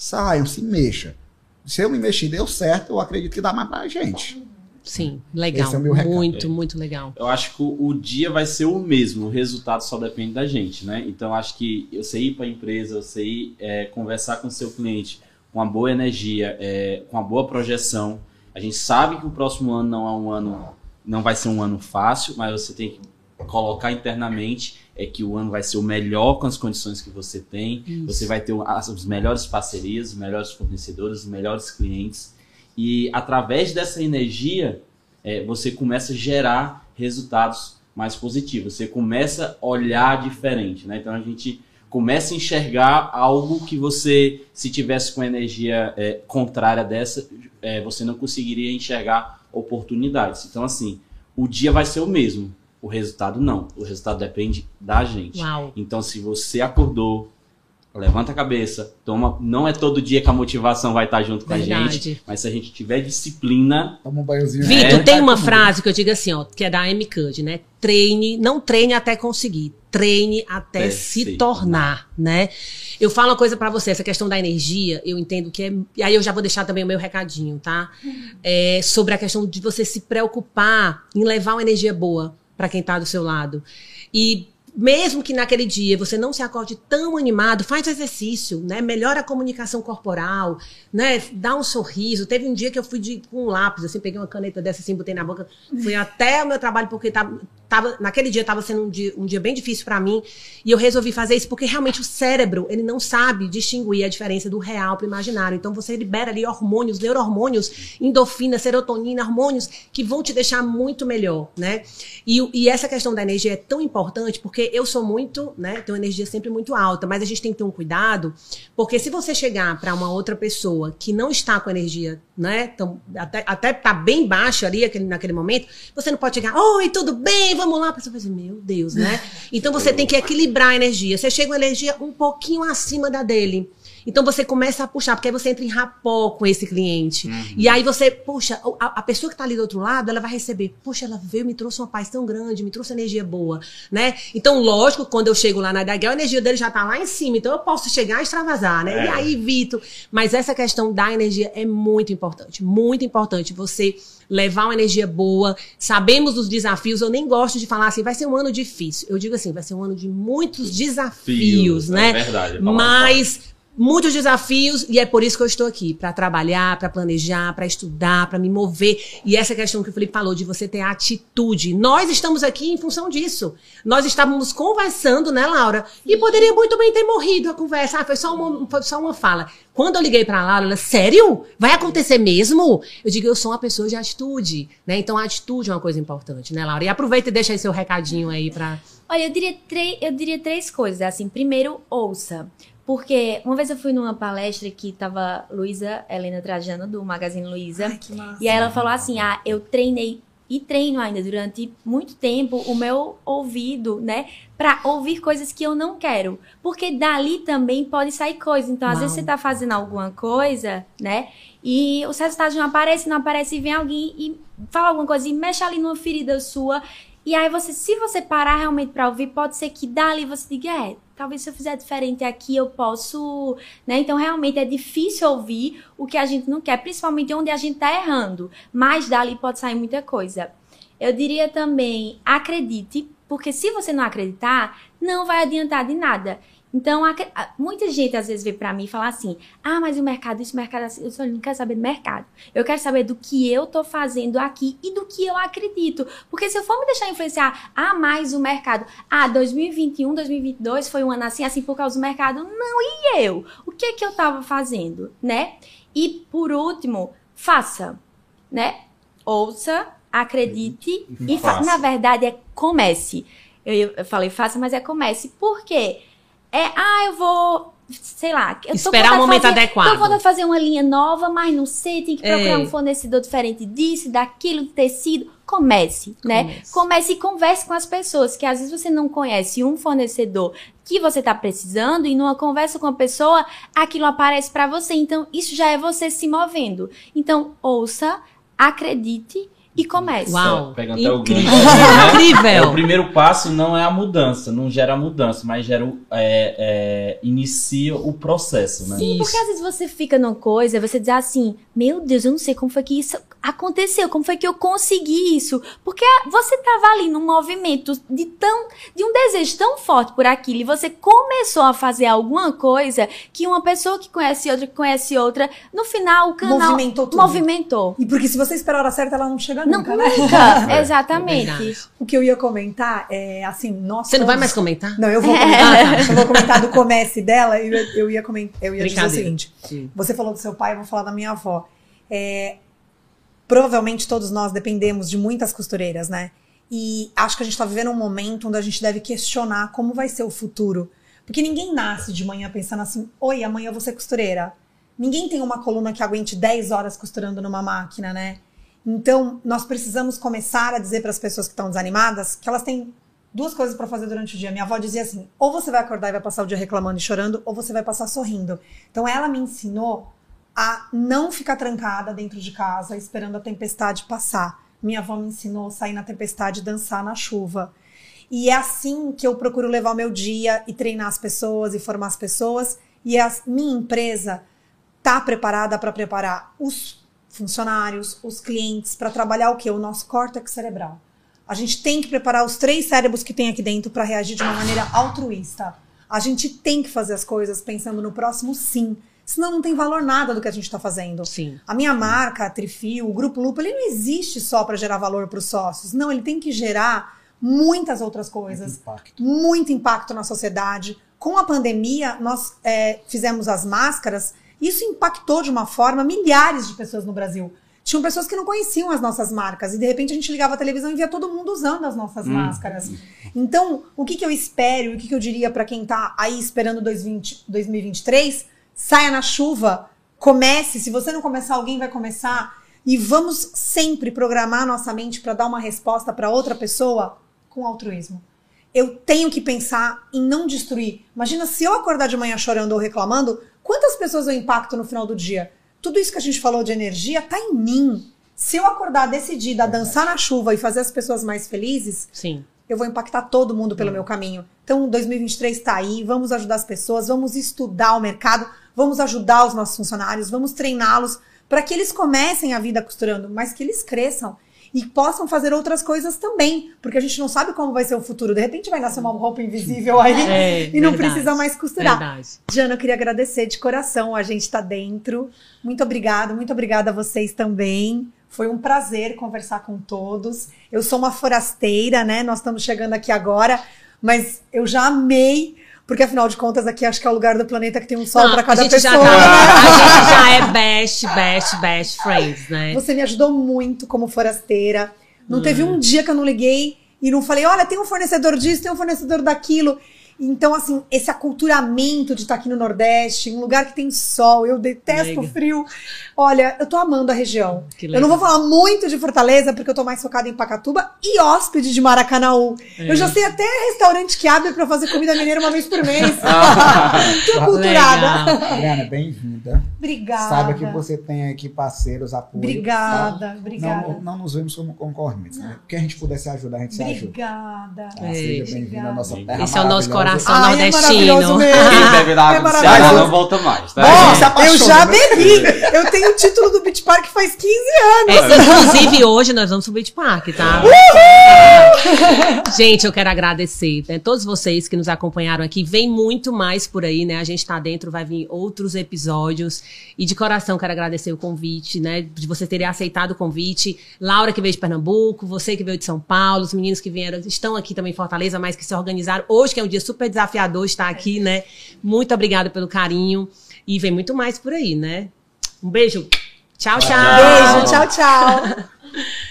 Saiam, se mexa. Se eu me mexi e deu certo, eu acredito que dá mais pra gente.
Sim. Legal.
Esse é o meu recado.
muito, muito legal.
Eu acho que o, dia vai ser o mesmo, o resultado só depende da gente, né? Então eu acho que você ir para a empresa, você ir é, conversar com o seu cliente com uma boa energia, é, com uma boa projeção. A gente sabe que o próximo ano não é um ano, não vai ser um ano fácil, mas você tem que colocar internamente é que o ano vai ser o melhor com as condições que você tem.
Isso.
Você vai ter as, melhores parcerias, os melhores fornecedores, os melhores clientes. E através dessa energia, é, você começa a gerar resultados mais positivos. Você começa a olhar diferente, né? Então a gente começa a enxergar algo que você, se tivesse com energia é, contrária dessa, é, você não conseguiria enxergar oportunidades. Então assim, o dia vai ser o mesmo, o resultado não. O resultado depende da gente.
Uau.
Então se você acordou Levanta a cabeça, toma. Não é todo dia que a motivação vai estar junto com a
Verdade.
gente, mas se a gente tiver disciplina,
Toma um banhozinho.
Vitor,
É.
tem uma frase que eu digo assim, ó, que é da M. Cud, né? Treine, não treine até conseguir, treine até se
se
tornar, né? Eu falo uma coisa pra você, essa questão da energia, eu entendo que é. E aí eu já vou deixar também o meu recadinho, tá? É sobre a questão de você se preocupar em levar uma energia boa pra quem tá do seu lado. E mesmo que naquele dia você não se acorde tão animado, faz exercício, né? Melhora a comunicação corporal, né? Dá um sorriso. Teve um dia que eu fui de, com um lápis, assim, peguei uma caneta dessa assim, botei na boca, fui até o meu trabalho porque tava, tava naquele dia estava sendo um dia, um dia bem difícil para mim e eu resolvi fazer isso porque realmente o cérebro ele não sabe distinguir a diferença do real para o imaginário. Então você libera ali hormônios, neurohormônios, endorfina, serotonina, hormônios que vão te deixar muito melhor, né? E, e essa questão da energia é tão importante porque eu sou muito, né? Tenho energia sempre muito alta, mas a gente tem que ter um cuidado porque se você chegar para uma outra pessoa que não está com energia, né? Então, até, até tá bem baixo ali aquele, naquele momento, você não pode chegar, oi, tudo bem? vamos lá. A pessoa vai dizer, meu Deus, né? Então você tem que equilibrar a energia. Você chega uma energia um pouquinho acima da dele. Então você começa a puxar, porque aí você entra em rapó com esse cliente. Uhum. E aí você, puxa, a, a, pessoa que está ali do outro lado, ela vai receber, puxa, ela veio, me trouxe uma paz tão grande, me trouxe energia boa, né? Então, lógico, quando eu chego lá na Daguel, a energia dele já está lá em cima, então eu posso chegar e extravasar, né? É. E aí, Vitor, mas essa questão da energia é muito importante, muito importante. Você levar uma energia boa, sabemos dos desafios, eu nem gosto de falar assim, vai ser um ano difícil. Eu digo assim, vai ser um ano de muitos desafios, né? É
verdade. É
mas muitos desafios e é por isso que eu estou aqui para trabalhar, para planejar, para estudar, para me mover. E essa questão que o Felipe falou de você ter atitude. Nós estamos aqui em função disso. Nós estávamos conversando, né, Laura? E poderia muito bem ter morrido a conversa. Ah, foi só uma, foi só uma fala. Quando eu liguei para a Laura, ela, sério? Vai acontecer mesmo? Eu digo, eu sou uma pessoa de atitude, né? Então a atitude é uma coisa importante, né, Laura? E aproveita e deixa aí seu recadinho aí para
Olha, eu diria, eu diria três coisas. Assim, primeiro, ouça. Porque uma vez eu fui numa palestra que tava Luísa Helena Trajano, do Magazine Luiza. E aí ela falou assim: ah, eu treinei e treino ainda durante muito tempo o meu ouvido, né, para ouvir coisas que eu não quero, porque dali também pode sair coisa. Então, às vezes você tá fazendo alguma coisa, né, e os resultados não aparecem, não aparece e vem alguém e fala alguma coisa e mexe ali numa ferida sua. E aí você, se você parar realmente para ouvir, pode ser que dali você diga, é, talvez se eu fizer diferente aqui eu posso, né? Então realmente é difícil ouvir o que a gente não quer, principalmente onde a gente tá errando, mas dali pode sair muita coisa. Eu diria também, acredite, porque se você não acreditar, não vai adiantar de nada. Então, muita gente às vezes vem para mim e fala assim: ah, mas o mercado, isso, o mercado, assim. eu só não quero saber do mercado. Eu quero saber do que eu tô fazendo aqui e do que eu acredito. Porque se eu for me deixar influenciar, ah, mais o mercado, ah, 2021, 2022 foi um ano assim, assim por causa do mercado. Não, e eu? O que é que eu tava fazendo, né? E por último, faça, né? Ouça, acredite e, faça. Na verdade, é comece. Eu, eu falei faça, mas é comece. Por quê? É, ah, eu vou, sei lá, eu
esperar o momento
fazer,
adequado.
Tô vontade de fazer uma linha nova, mas não sei, tem que procurar é. um fornecedor diferente disso, daquilo, do tecido. Comece, né? Comece. Comece e converse com as pessoas, que às vezes você não conhece um fornecedor que você está precisando e numa conversa com a pessoa, aquilo aparece para você. Então, isso já é você se movendo. Então, ouça, acredite e comece.
Uau,
pega até o gancho. Né? <laughs> Incrível. É, o primeiro passo não é a mudança, não gera mudança, mas gera o, é, é, inicia o processo, né?
Sim, porque às vezes você fica numa coisa, você diz assim, meu Deus, eu não sei como foi que isso aconteceu, como foi que eu consegui isso, porque você estava ali num movimento de tão, de um desejo tão forte por aquilo e você começou a fazer alguma coisa que uma pessoa que conhece outra que conhece outra, no final o canal
movimentou tudo.
Movimentou.
E porque se você esperar a hora certa, ela não chega chega nunca,
não,
né?
Nunca, <laughs> é exatamente.
o que eu ia comentar é assim, nossa.
Você não vai mais comentar?
Não, eu vou <laughs> comentar. eu vou comentar do comece dela e eu, eu, ia comentar. Eu ia dizer o seguinte: Sim. você falou do seu pai, eu vou falar da minha avó. É, provavelmente todos nós dependemos de muitas costureiras, né? E acho que a gente está vivendo um momento onde a gente deve questionar como vai ser o futuro. Porque ninguém nasce de manhã pensando assim: oi, amanhã eu vou ser costureira. Ninguém tem uma coluna que aguente 10 horas costurando numa máquina, né? Então, nós precisamos começar a dizer para as pessoas que estão desanimadas que elas têm duas coisas para fazer durante o dia. Minha avó dizia assim: ou você vai acordar e vai passar o dia reclamando e chorando, ou você vai passar sorrindo. Então, ela me ensinou a não ficar trancada dentro de casa esperando a tempestade passar. Minha avó me ensinou a sair na tempestade e dançar na chuva. E é assim que eu procuro levar o meu dia e treinar as pessoas e formar as pessoas. E a minha empresa tá preparada para preparar os funcionários, os clientes, para trabalhar o que? O nosso córtex cerebral. A gente tem que preparar os três cérebros que tem aqui dentro para reagir de uma maneira altruísta. A gente tem que fazer as coisas pensando no próximo, sim. Senão não tem valor nada do que a gente está fazendo.
Sim.
A minha marca, a Trifio, o Grupo Lupo, ele não existe só para gerar valor para os sócios. Não, ele tem que gerar muitas outras coisas.
Impacto.
Muito impacto na sociedade. Com a pandemia, nós é, fizemos as máscaras. Isso impactou de uma forma milhares de pessoas no Brasil. Tinham pessoas que não conheciam as nossas marcas e de repente a gente ligava a televisão e via todo mundo usando as nossas máscaras. Então, o que, que eu espero e o que, que eu diria para quem tá aí esperando 2020, 2023? Saia na chuva, comece. Se você não começar, alguém vai começar. E vamos sempre programar nossa mente para dar uma resposta para outra pessoa com altruísmo. Eu tenho que pensar em não destruir. Imagina se eu acordar de manhã chorando ou reclamando, quantas pessoas eu impacto no final do dia? Tudo isso que a gente falou de energia tá em mim. Se eu acordar decidida a dançar na chuva e fazer as pessoas mais felizes,
Sim.
eu vou impactar todo mundo pelo meu caminho. Então, 2023 está aí, vamos ajudar as pessoas, vamos estudar o mercado, vamos ajudar os nossos funcionários, vamos treiná-los para que eles comecem a vida costurando, mas que eles cresçam e possam fazer outras coisas também, porque a gente não sabe como vai ser o futuro. De repente vai nascer uma roupa invisível aí
É, <laughs>
e não
verdade.
precisa mais costurar.
Verdade.
Jana, eu queria agradecer de coração, a gente está dentro. Muito obrigada, muito obrigada a vocês também. Foi um prazer conversar com todos. Eu sou uma forasteira, né? Nós estamos chegando aqui agora, mas eu já amei, porque afinal de contas aqui acho que é o lugar do planeta que tem um sol para cada
a gente
pessoa.
Já tá,
né?
a gente já é best, best, best friends, né?
Você me ajudou muito como forasteira. Não
Hum.
teve um dia que eu não liguei e não falei, olha, tem um fornecedor disso, tem um fornecedor daquilo. Então, assim, esse aculturamento de estar aqui no Nordeste, um lugar que tem sol, eu detesto o frio. Olha, eu tô amando a região.
Que
Eu não vou falar muito de Fortaleza, porque eu tô mais focada em Pacatuba e hóspede de Maracanaú.
É.
Eu já sei até restaurante que abre pra fazer comida mineira uma vez por mês. <laughs>
Ah.
Tô aculturada.
Legal.
Adriana, bem-vinda.
Obrigada.
Saiba que você tem aqui parceiros, apoio.
Obrigada,
tá?
obrigada.
Não, não nos vemos como concorrentes, né? O que a gente puder se ajudar, a gente se ajuda.
Obrigada.
Tá?
É.
Seja bem-vindo à nossa terra
Esse é o nosso coração
Ai, é
nordestino.
maravilhoso mesmo.
Quem bebe na
É
água não volta mais, tá?
Bom,
Eu já bebi. Eu tenho o título do Beach Park faz 15 anos.
É, inclusive, hoje nós vamos pro Beach Park, tá? Gente, eu quero agradecer, né? Todos vocês que nos acompanharam aqui. Vem muito mais por aí, né? A gente tá dentro, vai vir outros episódios. E de coração quero agradecer o convite, né? De você terem aceitado o convite. Laura, que veio de Pernambuco, você que veio de São Paulo, os meninos que vieram, estão aqui também em Fortaleza, mas que se organizaram hoje, que é um dia super desafiador estar aqui, né? Muito obrigada pelo carinho. E vem muito mais por aí, né? Um beijo. Tchau, tchau.
Beijo, tchau, tchau. <laughs>